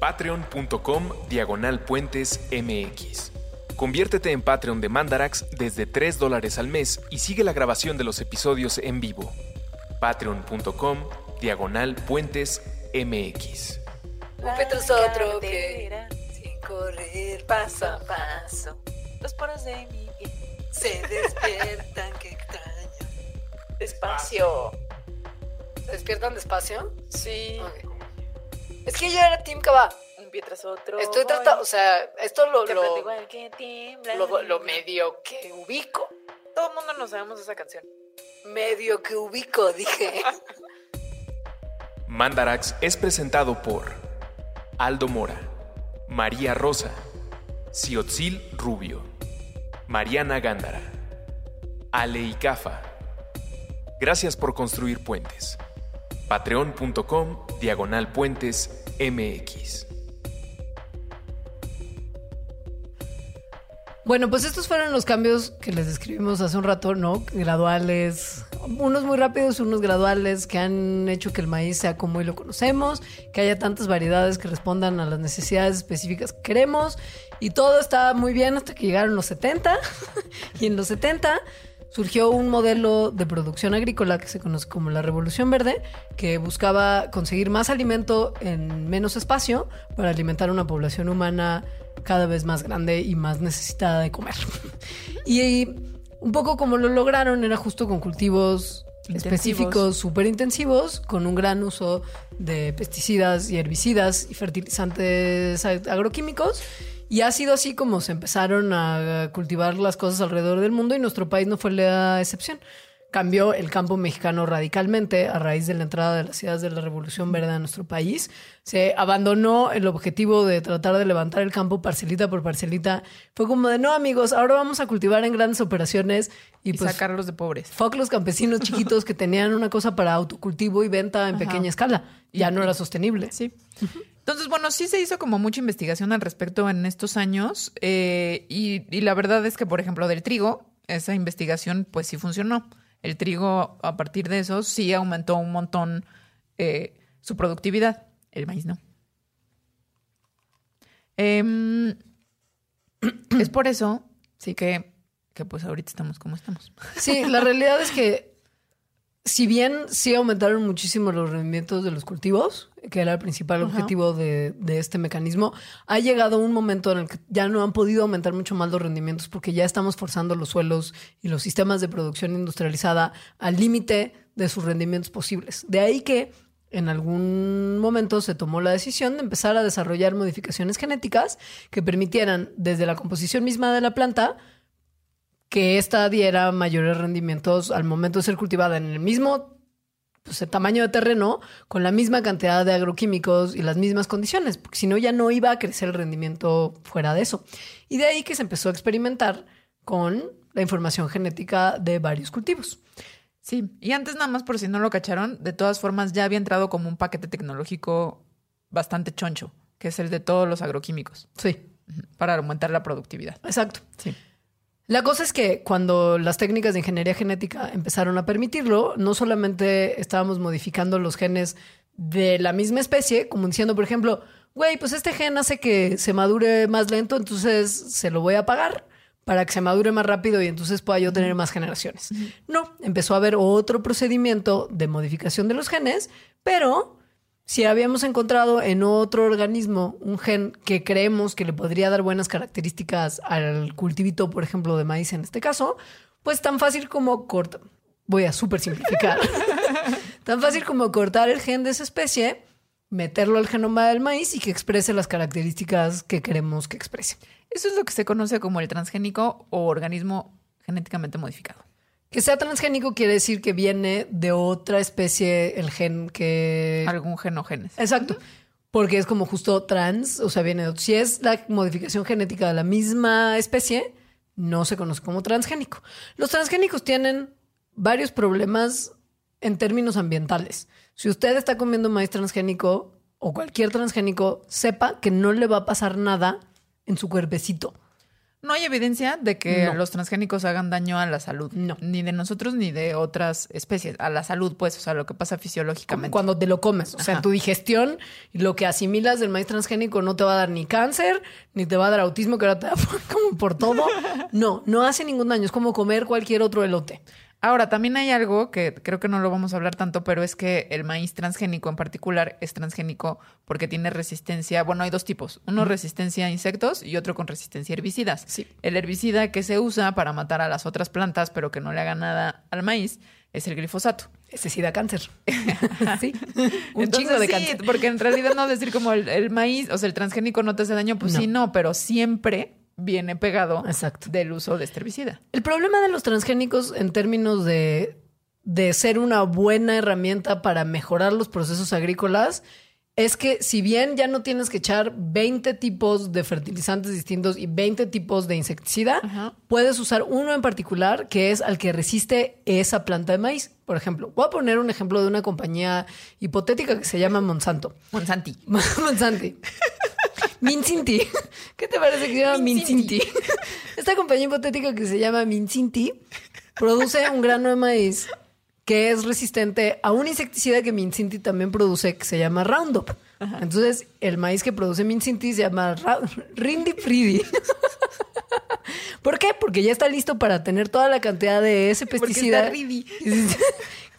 Speaker 1: Patreon.com Diagonal Puentes MX. Conviértete en Patreon de Mandarax desde 3 dólares al mes y sigue la grabación de los episodios en vivo. Patreon.com Diagonal Puentes MX.
Speaker 3: Un Petro es otro que sin correr paso a paso.
Speaker 2: Los poros de mi piel
Speaker 3: Se despiertan, qué extraño.
Speaker 2: Despacio.
Speaker 3: ¿Se despiertan despacio?
Speaker 2: Sí.
Speaker 3: Es que yo era Team Cava.
Speaker 2: Pie tras otro.
Speaker 3: Estoy tratando, o sea, esto lo, lo, lo medio que ubico.
Speaker 2: Todo el mundo nos sabemos esa canción.
Speaker 3: Medio que ubico, dije.
Speaker 1: Mandarax es presentado por Aldo Mora, María Rosa, Ciotzil Rubio, Mariana Gándara, Ale Icafa. Gracias por construir puentes. Patreon.com Diagonal Puentes MX.
Speaker 3: Bueno, pues estos fueron los cambios que les describimos hace un rato, ¿no? Graduales, unos muy rápidos, unos graduales que han hecho que el maíz sea como hoy lo conocemos, que haya tantas variedades que respondan a las necesidades específicas que queremos y todo está muy bien hasta que llegaron los 70 y en los 70 surgió un modelo de producción agrícola que se conoce como la Revolución Verde, que buscaba conseguir más alimento en menos espacio para alimentar a una población humana cada vez más grande y más necesitada de comer. Y un poco como lo lograron era justo con cultivos
Speaker 2: Intensivos.
Speaker 3: específicos súper intensivos, con un gran uso de pesticidas y herbicidas y fertilizantes ag- agroquímicos. Y ha sido así como se empezaron a cultivar las cosas alrededor del mundo y nuestro país no fue la excepción. Cambió el campo mexicano radicalmente a raíz de la entrada de las ideas de la Revolución Verde a nuestro país. Se abandonó el objetivo de tratar de levantar el campo parcelita por parcelita. Fue como de, no amigos, ahora vamos a cultivar en grandes operaciones y,
Speaker 2: Y,
Speaker 3: pues
Speaker 2: sacarlos de pobres.
Speaker 3: Fuck los campesinos chiquitos que tenían una cosa para autocultivo y venta en
Speaker 2: Ajá.
Speaker 3: pequeña escala. Ya no era sostenible.
Speaker 2: Sí. Entonces, bueno, sí se hizo como mucha investigación al respecto en estos años eh, y, la verdad es que, por ejemplo, del trigo, esa investigación pues sí funcionó. El trigo, a partir de eso, sí aumentó un montón eh, su productividad. El maíz no. Em, es por eso sí que, que pues ahorita estamos como estamos.
Speaker 3: Sí, la realidad es que si bien sí aumentaron muchísimo los rendimientos de los cultivos, que era el principal objetivo de, de este mecanismo, ha llegado un momento en el que ya no han podido aumentar mucho más los rendimientos porque ya estamos forzando los suelos y los sistemas de producción industrializada al límite de sus rendimientos posibles. De ahí que en algún momento se tomó la decisión de empezar a desarrollar modificaciones genéticas que permitieran desde la composición misma de la planta que ésta diera mayores rendimientos al momento de ser cultivada en el mismo pues, el tamaño de terreno, con la misma cantidad de agroquímicos y las mismas condiciones, porque si no ya no iba a crecer el rendimiento fuera de eso. Y de ahí que se empezó a experimentar con la información genética de varios cultivos.
Speaker 2: Sí, y antes nada más por si no lo cacharon, de todas formas ya había entrado como un paquete tecnológico bastante choncho, que es el de todos los agroquímicos,
Speaker 3: Sí,
Speaker 2: para aumentar la productividad.
Speaker 3: exacto.
Speaker 2: Sí.
Speaker 3: La cosa es que cuando las técnicas de ingeniería genética empezaron a permitirlo, no solamente estábamos modificando los genes de la misma especie, como diciendo, por ejemplo, güey, pues este gen hace que se madure más lento, entonces se lo voy a pagar para que se madure más rápido y entonces pueda yo tener más generaciones. No, empezó a haber otro procedimiento de modificación de los genes, pero si habíamos encontrado en otro organismo un gen que creemos que le podría dar buenas características al cultivito, por ejemplo, de maíz en este caso, pues tan fácil como cortar. Voy a súper simplificar. tan fácil como cortar el gen de esa especie, meterlo al genoma del maíz y que exprese las características que queremos que exprese.
Speaker 2: Eso es lo que se conoce como el transgénico o organismo genéticamente modificado.
Speaker 3: Que sea transgénico quiere decir que viene de otra especie el gen que
Speaker 2: Algún gen o genes.
Speaker 3: Exacto. Porque es como justo trans, o sea, viene de otro. Si es la modificación genética de la misma especie, no se conoce como transgénico. Los transgénicos tienen varios problemas en términos ambientales. Si usted está comiendo maíz transgénico o cualquier transgénico, sepa que no le va a pasar nada en su cuerpecito.
Speaker 2: No hay evidencia de que
Speaker 3: No.
Speaker 2: los transgénicos hagan daño a la salud.
Speaker 3: No.
Speaker 2: Ni de nosotros ni de otras especies. A la salud, pues, o sea, lo que pasa
Speaker 3: Como
Speaker 2: fisiológicamente.
Speaker 3: cuando te lo comes. O sea,
Speaker 2: Ajá.
Speaker 3: tu digestión y lo que asimilas del maíz transgénico no te va a dar ni cáncer, ni te va a dar autismo, que ahora te da como por todo. No, no hace ningún daño. Es como comer cualquier otro elote.
Speaker 2: Ahora, también hay algo que creo que no lo vamos a hablar tanto, pero es que el maíz transgénico en particular es transgénico porque tiene resistencia. Bueno, hay dos tipos: uno resistencia a insectos y otro con resistencia a herbicidas.
Speaker 3: Sí.
Speaker 2: El herbicida que se usa para matar a las otras plantas, pero que no le haga nada al maíz, es el glifosato.
Speaker 3: Ese sí da cáncer. sí. Un
Speaker 2: Entonces,
Speaker 3: chingo de
Speaker 2: sí,
Speaker 3: cáncer.
Speaker 2: porque en realidad no decir como el, el maíz, o sea, el transgénico no te hace daño, pues
Speaker 3: No.
Speaker 2: sí, no, pero siempre viene pegado
Speaker 3: Exacto.
Speaker 2: del uso de este herbicida.
Speaker 3: El problema de los transgénicos en términos de, de ser una buena herramienta para mejorar los procesos agrícolas es que si bien ya no tienes que echar 20 tipos de fertilizantes distintos y 20 tipos de insecticida,
Speaker 2: Ajá.
Speaker 3: puedes usar uno en particular que es al que resiste esa planta de maíz. Por ejemplo, voy a poner un ejemplo de una compañía hipotética que se llama Monsanto.
Speaker 2: Monsanti.
Speaker 3: Monsanti. Mincinti. ¿Qué te parece que se llama
Speaker 2: Mincinti.
Speaker 3: Esta compañía hipotética que se llama Mincinti produce un grano de maíz que es resistente a un insecticida que Mincinti también produce que se llama Roundup. Entonces, el maíz que produce Mincinti se llama Rindi Fridi. ¿Por qué? Porque ya está listo para tener toda la cantidad de ese
Speaker 2: Porque
Speaker 3: pesticida.
Speaker 2: está ridi.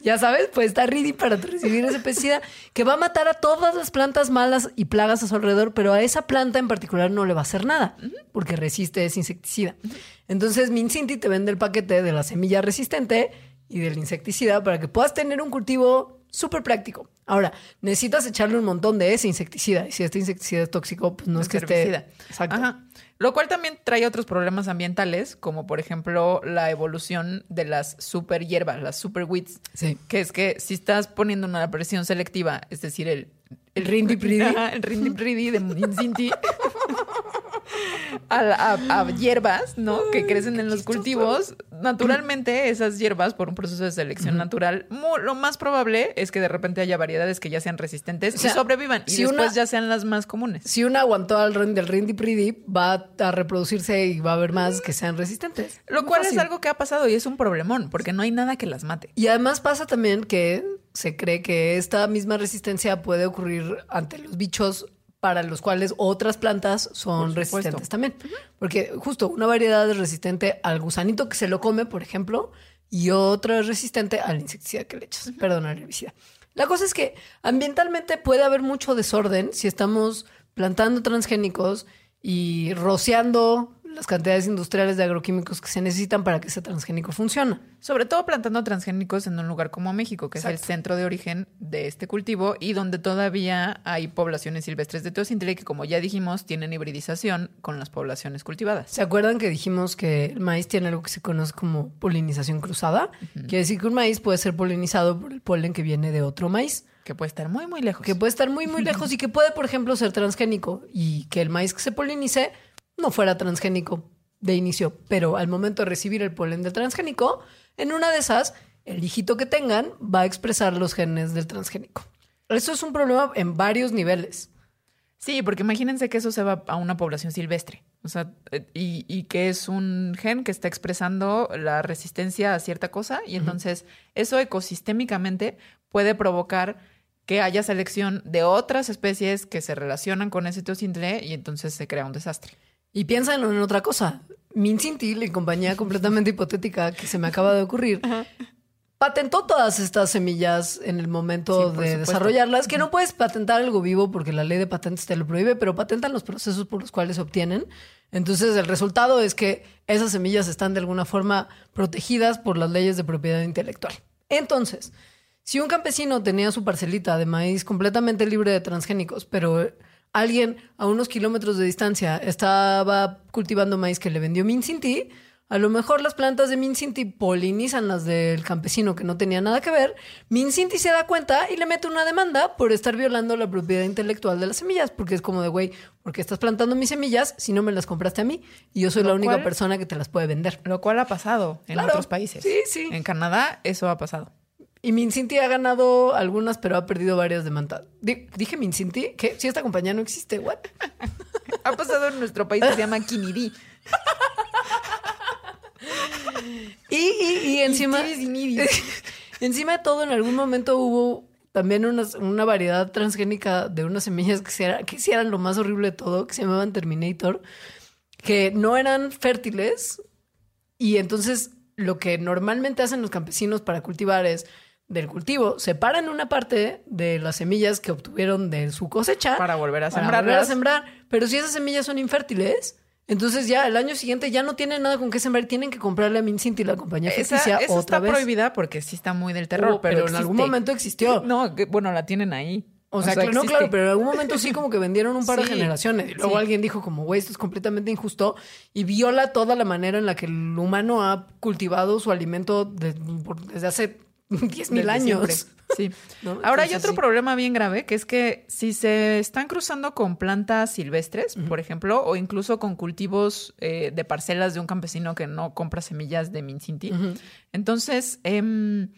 Speaker 3: Ya sabes, pues está ready para recibir ese pesticida que va a matar a todas las plantas malas y plagas a su alrededor, pero a esa planta en particular no le va a hacer nada porque resiste ese insecticida. Entonces, Mincinti te vende el paquete de la semilla resistente y del insecticida para que puedas tener un cultivo súper práctico. Ahora, necesitas echarle un montón de ese insecticida y si este insecticida es tóxico, pues no es que esté... Exacto.
Speaker 2: Ajá. Lo cual también trae otros problemas ambientales, como por ejemplo la evolución de las super hierbas, las super weeds.
Speaker 3: Sí.
Speaker 2: Que es que si estás poniendo una presión selectiva, es decir, el,
Speaker 3: El rindi pridi.
Speaker 2: El rindi pridi de. A, la- a- a hierbas, ¿no? Que crecen en los cultivos. Naturalmente, esas hierbas, por un proceso de selección natural, lo más probable es que de repente haya variedades que ya sean resistentes
Speaker 3: O sea,
Speaker 2: y sobrevivan. Y
Speaker 3: si
Speaker 2: después
Speaker 3: una-
Speaker 2: ya sean las más comunes.
Speaker 3: Si una aguantó al del Rindy Pridi, va a reproducirse y va a haber más que sean resistentes.
Speaker 2: Lo cual es algo que ha pasado y es un problemón, porque no hay nada que las mate.
Speaker 3: Y además pasa también que se cree que esta misma resistencia puede ocurrir ante los bichos para los cuales otras plantas son resistentes también. Porque justo una variedad es resistente al gusanito que se lo come, por ejemplo, y otra es resistente al insecticida que le echas, perdón, al herbicida. La cosa es que ambientalmente puede haber mucho desorden si estamos plantando transgénicos y rociando las cantidades industriales de agroquímicos que se necesitan para que ese transgénico funcione.
Speaker 2: Sobre todo plantando transgénicos en un lugar como México, que es el centro de origen de este cultivo y donde todavía hay poblaciones silvestres de teosintile que, como ya dijimos, tienen hibridización con las poblaciones cultivadas.
Speaker 3: ¿Se acuerdan que dijimos que el maíz tiene algo que se conoce como polinización cruzada? Quiere decir que un maíz puede ser polinizado por el polen que viene de otro maíz,
Speaker 2: Que puede estar muy, muy lejos.
Speaker 3: que puede estar muy, muy lejos y que puede, por ejemplo, ser transgénico y que el maíz que se polinice no fuera transgénico de inicio, pero al momento de recibir el polen del transgénico, en una de esas, el hijito que tengan va a expresar los genes del transgénico. Eso es un problema en varios niveles.
Speaker 2: Sí, porque imagínense que eso se va a una población silvestre. O sea, eh, y, y que es un gen que está expresando la resistencia a cierta cosa. Y entonces eso ecosistémicamente puede provocar que haya selección de otras especies que se relacionan con ese teosintile y entonces se crea un desastre.
Speaker 3: Y piensan en otra cosa. Mincinti, la compañía completamente hipotética que se me acaba de ocurrir, patentó todas estas semillas en el momento
Speaker 2: Sí,
Speaker 3: de
Speaker 2: supuesto.
Speaker 3: desarrollarlas, que no puedes patentar algo vivo porque la ley de patentes te lo prohíbe, pero patentan los procesos por los cuales se obtienen. Entonces el resultado es que esas semillas están de alguna forma protegidas por las leyes de propiedad intelectual. Entonces, si un campesino tenía su parcelita de maíz completamente libre de transgénicos, pero alguien a unos kilómetros de distancia estaba cultivando maíz que le vendió Mincinti, a lo mejor las plantas de Mincinti polinizan las del campesino que no tenía nada que ver. Mincinti se da cuenta y le mete una demanda por estar violando la propiedad intelectual de las semillas, porque es como de, güey, ¿por qué estás plantando mis semillas si no me las compraste a mí? Y yo soy
Speaker 2: Lo
Speaker 3: la única
Speaker 2: cual-
Speaker 3: persona que te las puede vender.
Speaker 2: Lo cual ha pasado en
Speaker 3: Claro.
Speaker 2: otros países.
Speaker 3: Sí, sí.
Speaker 2: En Canadá eso ha pasado.
Speaker 3: Y Mincinti ha ganado algunas, pero ha perdido varias demandas. Di- Dije Mincinti, que si esta compañía no existe, ¿what?
Speaker 2: Ha pasado en nuestro país se llama Kinidi.
Speaker 3: Y, y, y encima,
Speaker 2: y
Speaker 3: encima de todo, en algún momento hubo también unas- una variedad transgénica de unas semillas que, era- que sí eran lo más horrible de todo, que se llamaban Terminator, que no eran fértiles y entonces lo que normalmente hacen los campesinos para cultivar es del cultivo, separan una parte de las semillas que obtuvieron de su cosecha
Speaker 2: Para volver a
Speaker 3: para
Speaker 2: sembrarlas.
Speaker 3: volver a sembrar. Pero si esas semillas son infértiles, entonces ya el año siguiente ya no tienen nada con qué sembrar y tienen que comprarle a Mincint y la compañía
Speaker 2: Esa,
Speaker 3: ficticia
Speaker 2: esa
Speaker 3: otra
Speaker 2: está
Speaker 3: vez.
Speaker 2: prohibida porque sí está muy del terror,
Speaker 3: Oh,
Speaker 2: pero,
Speaker 3: en algún momento existió.
Speaker 2: No, que- bueno, la tienen ahí.
Speaker 3: O sea, que no,
Speaker 2: existe.
Speaker 3: claro, pero en algún momento sí como que vendieron un par de generaciones. Y luego
Speaker 2: sí.
Speaker 3: alguien dijo como, güey, esto es completamente injusto y viola toda la manera en la que el humano ha cultivado su alimento de- por- desde hace 10 mil años.
Speaker 2: Sí.
Speaker 3: ¿No?
Speaker 2: Ahora hay otro
Speaker 3: sí.
Speaker 2: problema bien grave, que es que si se están cruzando con plantas silvestres, por ejemplo, o incluso con cultivos eh, de parcelas de un campesino que no compra semillas de Mincinti, entonces em,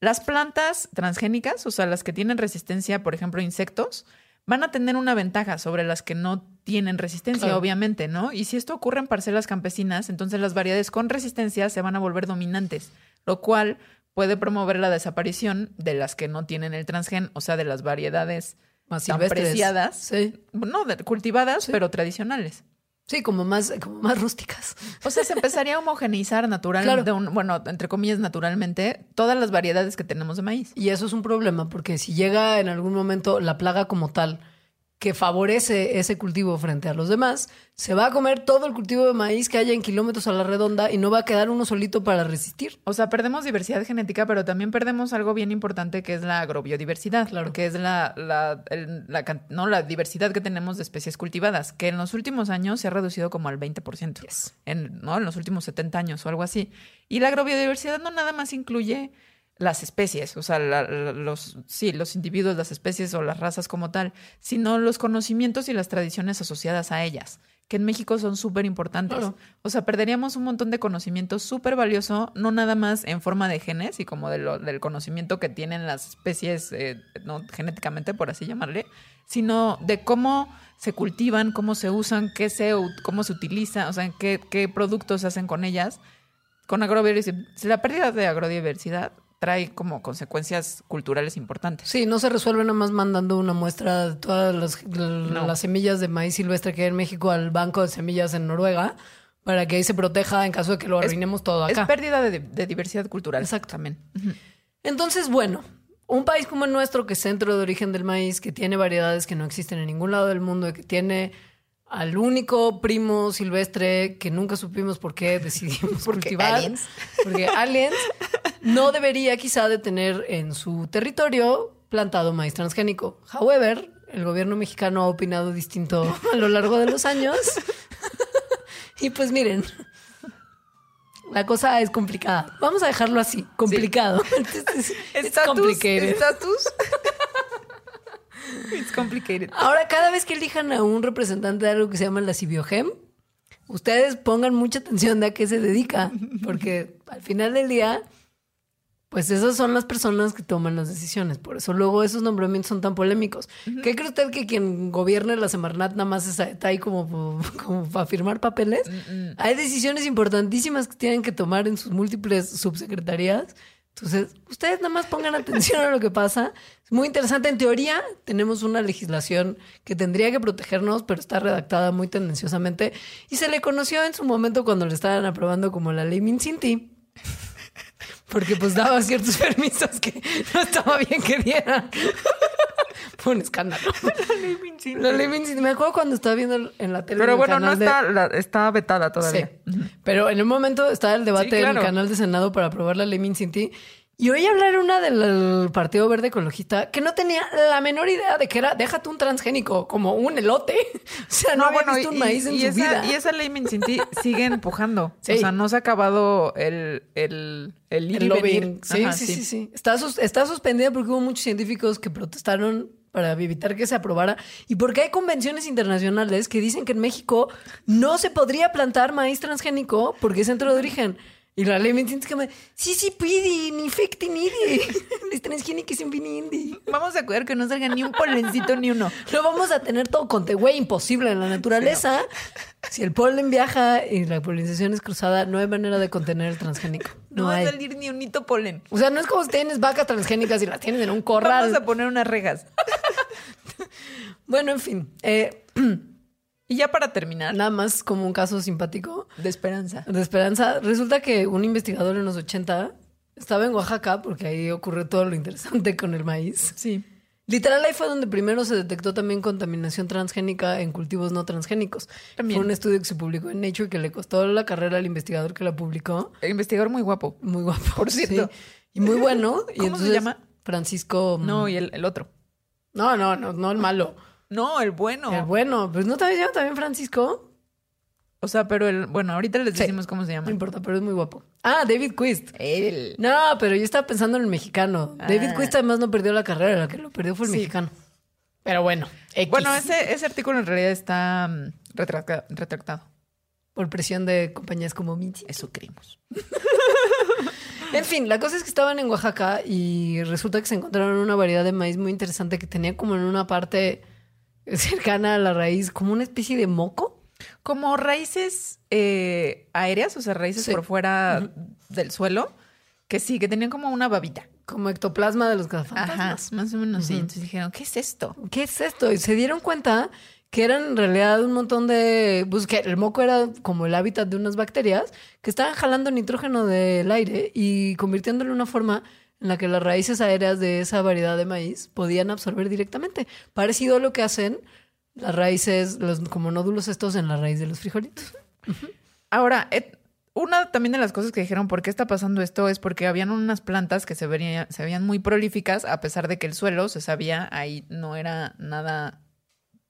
Speaker 2: las plantas transgénicas, o sea, las que tienen resistencia, por ejemplo, insectos, van a tener una ventaja sobre las que no tienen resistencia,
Speaker 3: Claro.
Speaker 2: obviamente, ¿no? Y si esto ocurre en parcelas campesinas, entonces las variedades con resistencia se van a volver dominantes, lo cual puede promover la desaparición de las que no tienen el transgen, o sea, de las variedades
Speaker 3: Más
Speaker 2: tan
Speaker 3: silvestres.
Speaker 2: preciadas,
Speaker 3: Sí.
Speaker 2: no, cultivadas, pero tradicionales.
Speaker 3: Sí, como más, como más rústicas.
Speaker 2: O sea, se empezaría a homogeneizar natural,
Speaker 3: Claro.
Speaker 2: de un- bueno, entre comillas, naturalmente, todas las variedades que tenemos de maíz.
Speaker 3: Y eso es un problema, porque si llega en algún momento la plaga como tal, que favorece ese cultivo frente a los demás, se va a comer todo el cultivo de maíz que haya en kilómetros a la redonda y no va a quedar uno solito para resistir.
Speaker 2: O sea, perdemos diversidad genética, pero también perdemos algo bien importante que es la agrobiodiversidad,
Speaker 3: Claro.
Speaker 2: que es la, la, el- la can- no, la diversidad que tenemos de especies cultivadas, que en los últimos años se ha reducido como al 20%, en, ¿no? en los últimos 70 años o algo así. Y la agrobiodiversidad no nada más incluye las especies, o sea, la- la- los, sí, los individuos, las especies o las razas como tal, sino los conocimientos y las tradiciones asociadas a ellas, que en México son súper importantes.
Speaker 3: Claro.
Speaker 2: O sea, perderíamos un montón de conocimiento súper valioso, no nada más en forma de genes y como de lo- del conocimiento que tienen las especies eh, no genéticamente, por así llamarle, sino de cómo se cultivan, cómo se usan, qué se, cómo se utiliza, o sea, qué, qué productos se hacen con ellas. Con agrobiodiversidad, la pérdida de agrobiodiversidad trae como consecuencias culturales importantes.
Speaker 3: Sí, no se resuelve nada más mandando una muestra de todas las, l-
Speaker 2: No.
Speaker 3: las semillas de maíz silvestre que hay en México al banco de semillas en Noruega para que ahí se proteja en caso de que lo
Speaker 2: Es-
Speaker 3: arruinemos todo
Speaker 2: Es
Speaker 3: acá.
Speaker 2: pérdida de, de diversidad cultural.
Speaker 3: Exactamente. Entonces, bueno, un país como el nuestro, que es centro de origen del maíz, que tiene variedades que no existen en ningún lado del mundo y que tiene al único primo silvestre que nunca supimos por qué decidimos
Speaker 2: Porque
Speaker 3: cultivar.
Speaker 2: aliens.
Speaker 3: Porque aliens no debería quizá de tener en su territorio plantado maíz transgénico. However, el gobierno mexicano ha opinado distinto a lo largo de los años. y pues miren, la cosa es complicada. Vamos a dejarlo así, complicado. It's
Speaker 2: Estatus,
Speaker 3: complicated.
Speaker 2: estatus. It's complicated.
Speaker 3: Ahora, cada vez que elijan a un representante de algo que se llama la Cibiogem, ustedes pongan mucha atención de a qué se dedica, porque al final del día, pues esas son las personas que toman las decisiones. Por eso luego esos nombramientos son tan polémicos. ¿Qué cree usted que quien gobierne la Semarnat nada más está ahí como, como para firmar papeles? Hay decisiones importantísimas que tienen que tomar en sus múltiples subsecretarías. Entonces, ustedes nada más pongan atención a lo que pasa. Es muy interesante. En teoría, tenemos una legislación que tendría que protegernos, pero está redactada muy tendenciosamente. Y se le conoció en su momento cuando le estaban aprobando como la ley Mincinti. Porque pues daba ciertos permisos que no estaba bien que dieran. Fue un escándalo. La ley Mincinti. Me acuerdo cuando estaba viendo en la tele.
Speaker 2: Pero bueno, no
Speaker 3: de-
Speaker 2: está, la- está vetada
Speaker 3: Sí.
Speaker 2: todavía.
Speaker 3: Pero en un momento estaba el debate
Speaker 2: Sí,
Speaker 3: en el canal de Senado para aprobar la ley Mincinti. Y oí hablar una del Partido Verde Ecologista que no tenía la menor idea de que era, déjate un transgénico, como un elote. O sea, no, había visto un maíz en
Speaker 2: y
Speaker 3: su
Speaker 2: esa,
Speaker 3: vida.
Speaker 2: y esa ley Mincinti sigue empujando.
Speaker 3: Sí.
Speaker 2: O sea, no se ha acabado el, el, el ir
Speaker 3: El
Speaker 2: y
Speaker 3: lobbying.
Speaker 2: venir.
Speaker 3: Sí,
Speaker 2: Ajá,
Speaker 3: sí, sí, sí. Está, sus- está suspendida porque hubo muchos científicos que protestaron para evitar que se aprobara y porque hay convenciones internacionales que dicen que en México no se podría plantar maíz transgénico porque es centro de origen. Y la ley me entiende que me sí, sí puede, ni fecti ni. Les transgénicos sin vinindi.
Speaker 2: Vamos a cuidar que no salga ni un polencito ni uno.
Speaker 3: Lo vamos a tener todo con güey imposible en la naturaleza. Si el polen viaja y la polinización es cruzada, no hay manera de contener el transgénico.
Speaker 2: No,
Speaker 3: No,
Speaker 2: va
Speaker 3: hay.
Speaker 2: a salir ni un hito polen.
Speaker 3: O sea, no es como si tienes vacas transgénicas y las tienes en un corral.
Speaker 2: Vamos a poner unas rejas.
Speaker 3: Bueno, en fin. eh,
Speaker 2: Y ya para terminar,
Speaker 3: Nada más como un caso simpático
Speaker 2: de esperanza.
Speaker 3: de esperanza. Resulta que un investigador en los 80 estaba en Oaxaca porque ahí ocurrió todo lo interesante con el maíz.
Speaker 2: Sí.
Speaker 3: Literal, ahí fue donde primero se detectó también contaminación transgénica en cultivos no transgénicos.
Speaker 2: También.
Speaker 3: Fue un estudio que se publicó en Nature que le costó la carrera al investigador que la publicó.
Speaker 2: El investigador muy guapo.
Speaker 3: Muy guapo.
Speaker 2: Por cierto.
Speaker 3: sí. Y muy bueno. y
Speaker 2: ¿Cómo se
Speaker 3: entonces,
Speaker 2: llama?
Speaker 3: Francisco. mm,
Speaker 2: No, y el, el otro.
Speaker 3: No, no, no, no el malo.
Speaker 2: No, el bueno.
Speaker 3: El bueno. Pues no te llama también Francisco.
Speaker 2: O sea, pero el. Bueno, ahorita les
Speaker 3: Sí.
Speaker 2: decimos cómo se
Speaker 3: No
Speaker 2: llama.
Speaker 3: importa, pero es muy guapo. Ah, David Quist.
Speaker 2: El.
Speaker 3: No, pero yo estaba pensando en el mexicano. David
Speaker 2: Ah.
Speaker 3: Quist además no perdió la carrera, la que lo perdió fue el
Speaker 2: Sí.
Speaker 3: mexicano. Pero bueno, X.
Speaker 2: Bueno, ese, ese artículo en realidad está mm, retracta- retractado.
Speaker 3: por presión de compañías como Michi.
Speaker 2: Eso creímos.
Speaker 3: En fin, la cosa es que estaban en Oaxaca y resulta que se encontraron una variedad de maíz muy interesante que tenía como en una parte cercana a la raíz, como una especie de moco.
Speaker 2: Como raíces eh, aéreas, o sea, raíces
Speaker 3: Sí.
Speaker 2: por fuera del suelo, que sí, que tenían como una babita.
Speaker 3: Como ectoplasma de los
Speaker 2: Ajá,
Speaker 3: cazafantasmas.
Speaker 2: más o menos sí. Entonces dijeron, ¿qué es esto?
Speaker 3: ¿Qué es esto? Y se dieron cuenta que eran en realidad un montón de... Pues que el moco era como el hábitat de unas bacterias que estaban jalando nitrógeno del aire y convirtiéndolo en una forma en la que las raíces aéreas de esa variedad de maíz podían absorber directamente. Parecido a lo que hacen las raíces, los como nódulos estos en la raíz de los frijolitos.
Speaker 2: Ahora, eh, una también de las cosas que dijeron por qué está pasando esto es porque habían unas plantas que se, verían, se veían muy prolíficas, a pesar de que el suelo, se sabía, ahí no era nada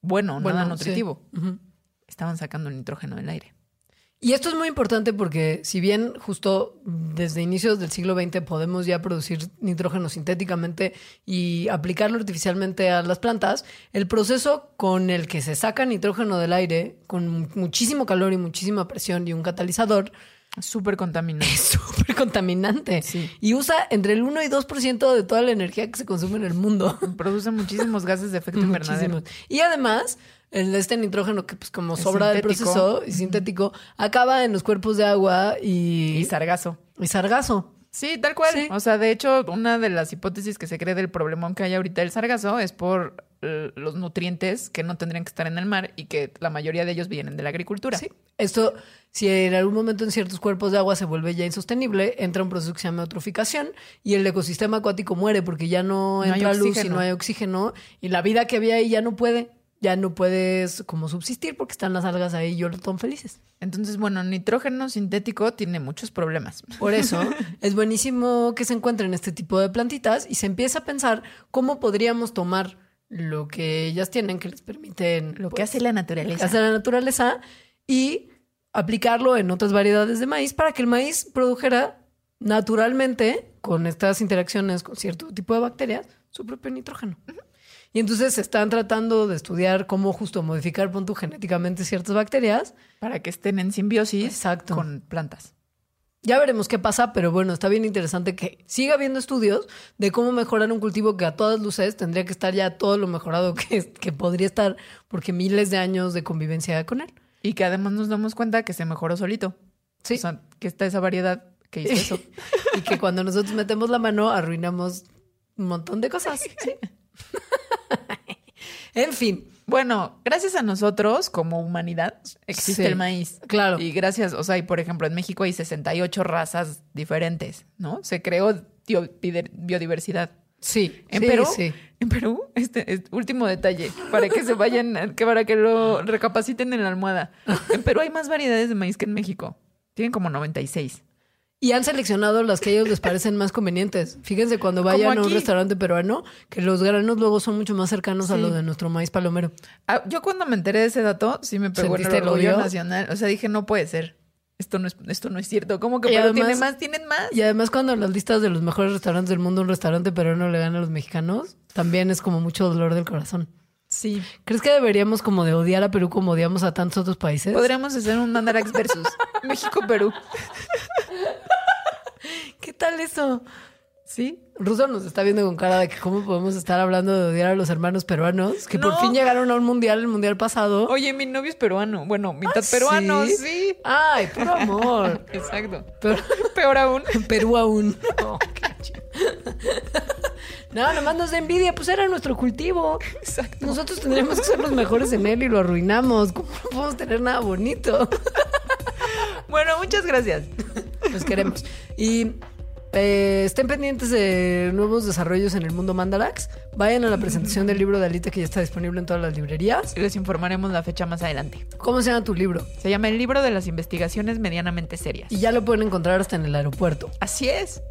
Speaker 2: bueno,
Speaker 3: Bueno,
Speaker 2: nada
Speaker 3: sí.
Speaker 2: nutritivo. Estaban sacando nitrógeno del aire.
Speaker 3: Y esto es muy importante porque si bien justo desde inicios del siglo XX podemos ya producir nitrógeno sintéticamente y aplicarlo artificialmente a las plantas, el proceso con el que se saca nitrógeno del aire con muchísimo calor y muchísima presión y un catalizador
Speaker 2: Súper contaminante.
Speaker 3: es súper contaminante
Speaker 2: Sí.
Speaker 3: y usa entre el 1 y 2% de toda la energía que se consume en el mundo.
Speaker 2: Produce muchísimos gases de efecto invernadero.
Speaker 3: Muchísimos. Y además, el, este nitrógeno que pues como
Speaker 2: Es
Speaker 3: sobra del proceso y sintético, acaba en los cuerpos de agua y,
Speaker 2: Y sargazo.
Speaker 3: y sargazo.
Speaker 2: Sí, tal cual.
Speaker 3: Sí.
Speaker 2: O sea, de hecho, una de las hipótesis que se cree del problemón que hay ahorita del sargazo es por eh, los nutrientes que no tendrían que estar en el mar y que la mayoría de ellos vienen de la agricultura.
Speaker 3: Sí. Esto, si en algún momento en ciertos cuerpos de agua se vuelve ya insostenible, entra un proceso que se llama eutroficación y el ecosistema acuático muere porque ya no,
Speaker 2: No
Speaker 3: entra luz y no hay oxígeno y la vida que había ahí ya no puede, ya no puedes como subsistir porque están las algas ahí y yo están felices.
Speaker 2: Entonces, bueno, nitrógeno sintético tiene muchos problemas.
Speaker 3: Por eso es buenísimo que se encuentren este tipo de plantitas y se empieza a pensar cómo podríamos tomar lo que ellas tienen que les permiten
Speaker 2: Lo que
Speaker 3: pues,
Speaker 2: hace la
Speaker 3: que
Speaker 2: naturaleza.
Speaker 3: hace la naturaleza y aplicarlo en otras variedades de maíz para que el maíz produjera naturalmente, con estas interacciones con cierto tipo de bacterias, su propio nitrógeno. Y entonces se están tratando de estudiar cómo justo modificar pon tú, genéticamente ciertas bacterias.
Speaker 2: Para que estén en simbiosis
Speaker 3: Exacto.
Speaker 2: con plantas.
Speaker 3: Ya veremos qué pasa, pero bueno, está bien interesante que siga habiendo estudios de cómo mejorar un cultivo que a todas luces tendría que estar ya todo lo mejorado que, que podría estar, porque miles de años de convivencia con él.
Speaker 2: Y que además nos damos cuenta que se mejoró solito.
Speaker 3: Sí.
Speaker 2: O sea, que está esa variedad que hizo eso.
Speaker 3: y que cuando nosotros metemos la mano arruinamos un montón de cosas. Sí. en fin,
Speaker 2: Bueno, gracias a nosotros como humanidad existe
Speaker 3: Sí,
Speaker 2: el maíz.
Speaker 3: claro.
Speaker 2: Y gracias, o sea, y por ejemplo, en México hay 68 razas diferentes, ¿no? Se creó biodiversidad.
Speaker 3: sí.
Speaker 2: En
Speaker 3: sí,
Speaker 2: Perú,
Speaker 3: sí.
Speaker 2: en Perú, este, este último detalle, para que se vayan, que para que lo recapaciten en la almohada. En Perú hay más variedades de maíz que en México. Tienen como 96.
Speaker 3: Y han seleccionado las que a ellos les parecen más convenientes. Fíjense cuando vayan a un restaurante peruano, que los granos luego son mucho más cercanos a los de nuestro maíz palomero.
Speaker 2: Ah, yo cuando me enteré de ese dato, sí me pegó el
Speaker 3: ¿Sentiste el
Speaker 2: orgullo
Speaker 3: odio?
Speaker 2: nacional. O sea, dije, no puede ser. Esto no es, esto no es cierto. ¿Cómo que
Speaker 3: además-
Speaker 2: tiene más? ¿Tienen más?
Speaker 3: Y además cuando en las listas de los mejores restaurantes del mundo un restaurante peruano le gana a los mexicanos, también es como mucho dolor del corazón.
Speaker 2: Sí.
Speaker 3: ¿Crees que deberíamos como de odiar a Perú como odiamos a tantos otros países?
Speaker 2: Podríamos hacer un Mandarax versus México-Perú.
Speaker 3: ¿Qué tal eso?
Speaker 2: ¿Sí?
Speaker 3: Ruso nos está viendo con cara de que cómo podemos estar hablando de odiar a los hermanos peruanos, que por fin llegaron a un mundial, el mundial pasado.
Speaker 2: Oye, mi novio es peruano. Bueno, mitad
Speaker 3: ¿Ah,
Speaker 2: peruano,
Speaker 3: sí?
Speaker 2: sí.
Speaker 3: Ay, puro amor.
Speaker 2: Exacto.
Speaker 3: Pero
Speaker 2: Peor aún.
Speaker 3: Perú aún. No, qué chido. No, nada más nos da envidia, pues era nuestro cultivo.
Speaker 2: Exacto.
Speaker 3: Nosotros tendríamos que ser los mejores en él y lo arruinamos. ¿Cómo no podemos tener nada bonito?
Speaker 2: Bueno, muchas gracias.
Speaker 3: Los queremos. Y eh, estén pendientes de nuevos desarrollos en el mundo Mandalax. Vayan a la presentación del libro de Alita que ya está disponible en todas las librerías.
Speaker 2: Les informaremos la fecha más adelante.
Speaker 3: ¿Cómo se llama tu libro?
Speaker 2: Se llama El libro de las investigaciones medianamente serias.
Speaker 3: Y ya lo pueden encontrar hasta en el aeropuerto.
Speaker 2: Así es.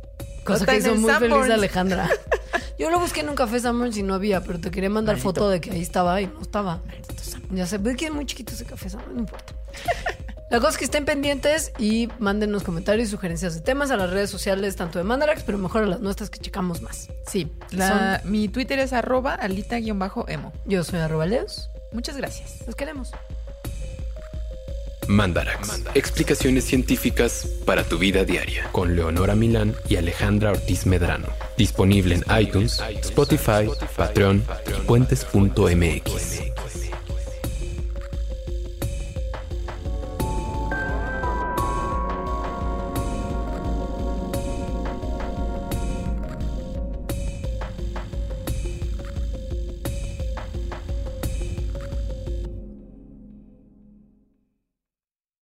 Speaker 3: Cosa que hizo muy feliz
Speaker 2: Sanborns.
Speaker 3: Alejandra. Yo lo busqué en un café Sanborns y no había, pero te quería mandar
Speaker 2: Maldito.
Speaker 3: foto de que ahí estaba y no estaba. Ya sé, ve que es muy chiquito ese café Sanborns, no importa. La cosa es que estén pendientes y mándenos comentarios y sugerencias de temas a las redes sociales, tanto de Mandarax, pero mejor a las nuestras que checamos más.
Speaker 2: Sí. la- mi Twitter es arroba alita-emo.
Speaker 3: Yo soy arroba Leos.
Speaker 2: Muchas gracias.
Speaker 3: Los queremos.
Speaker 4: Mandarax. Explicaciones científicas para tu vida diaria. Con Leonora Milán y Alejandra Ortiz Medrano. Disponible en iTunes, Spotify, Patreon y puentes.mx.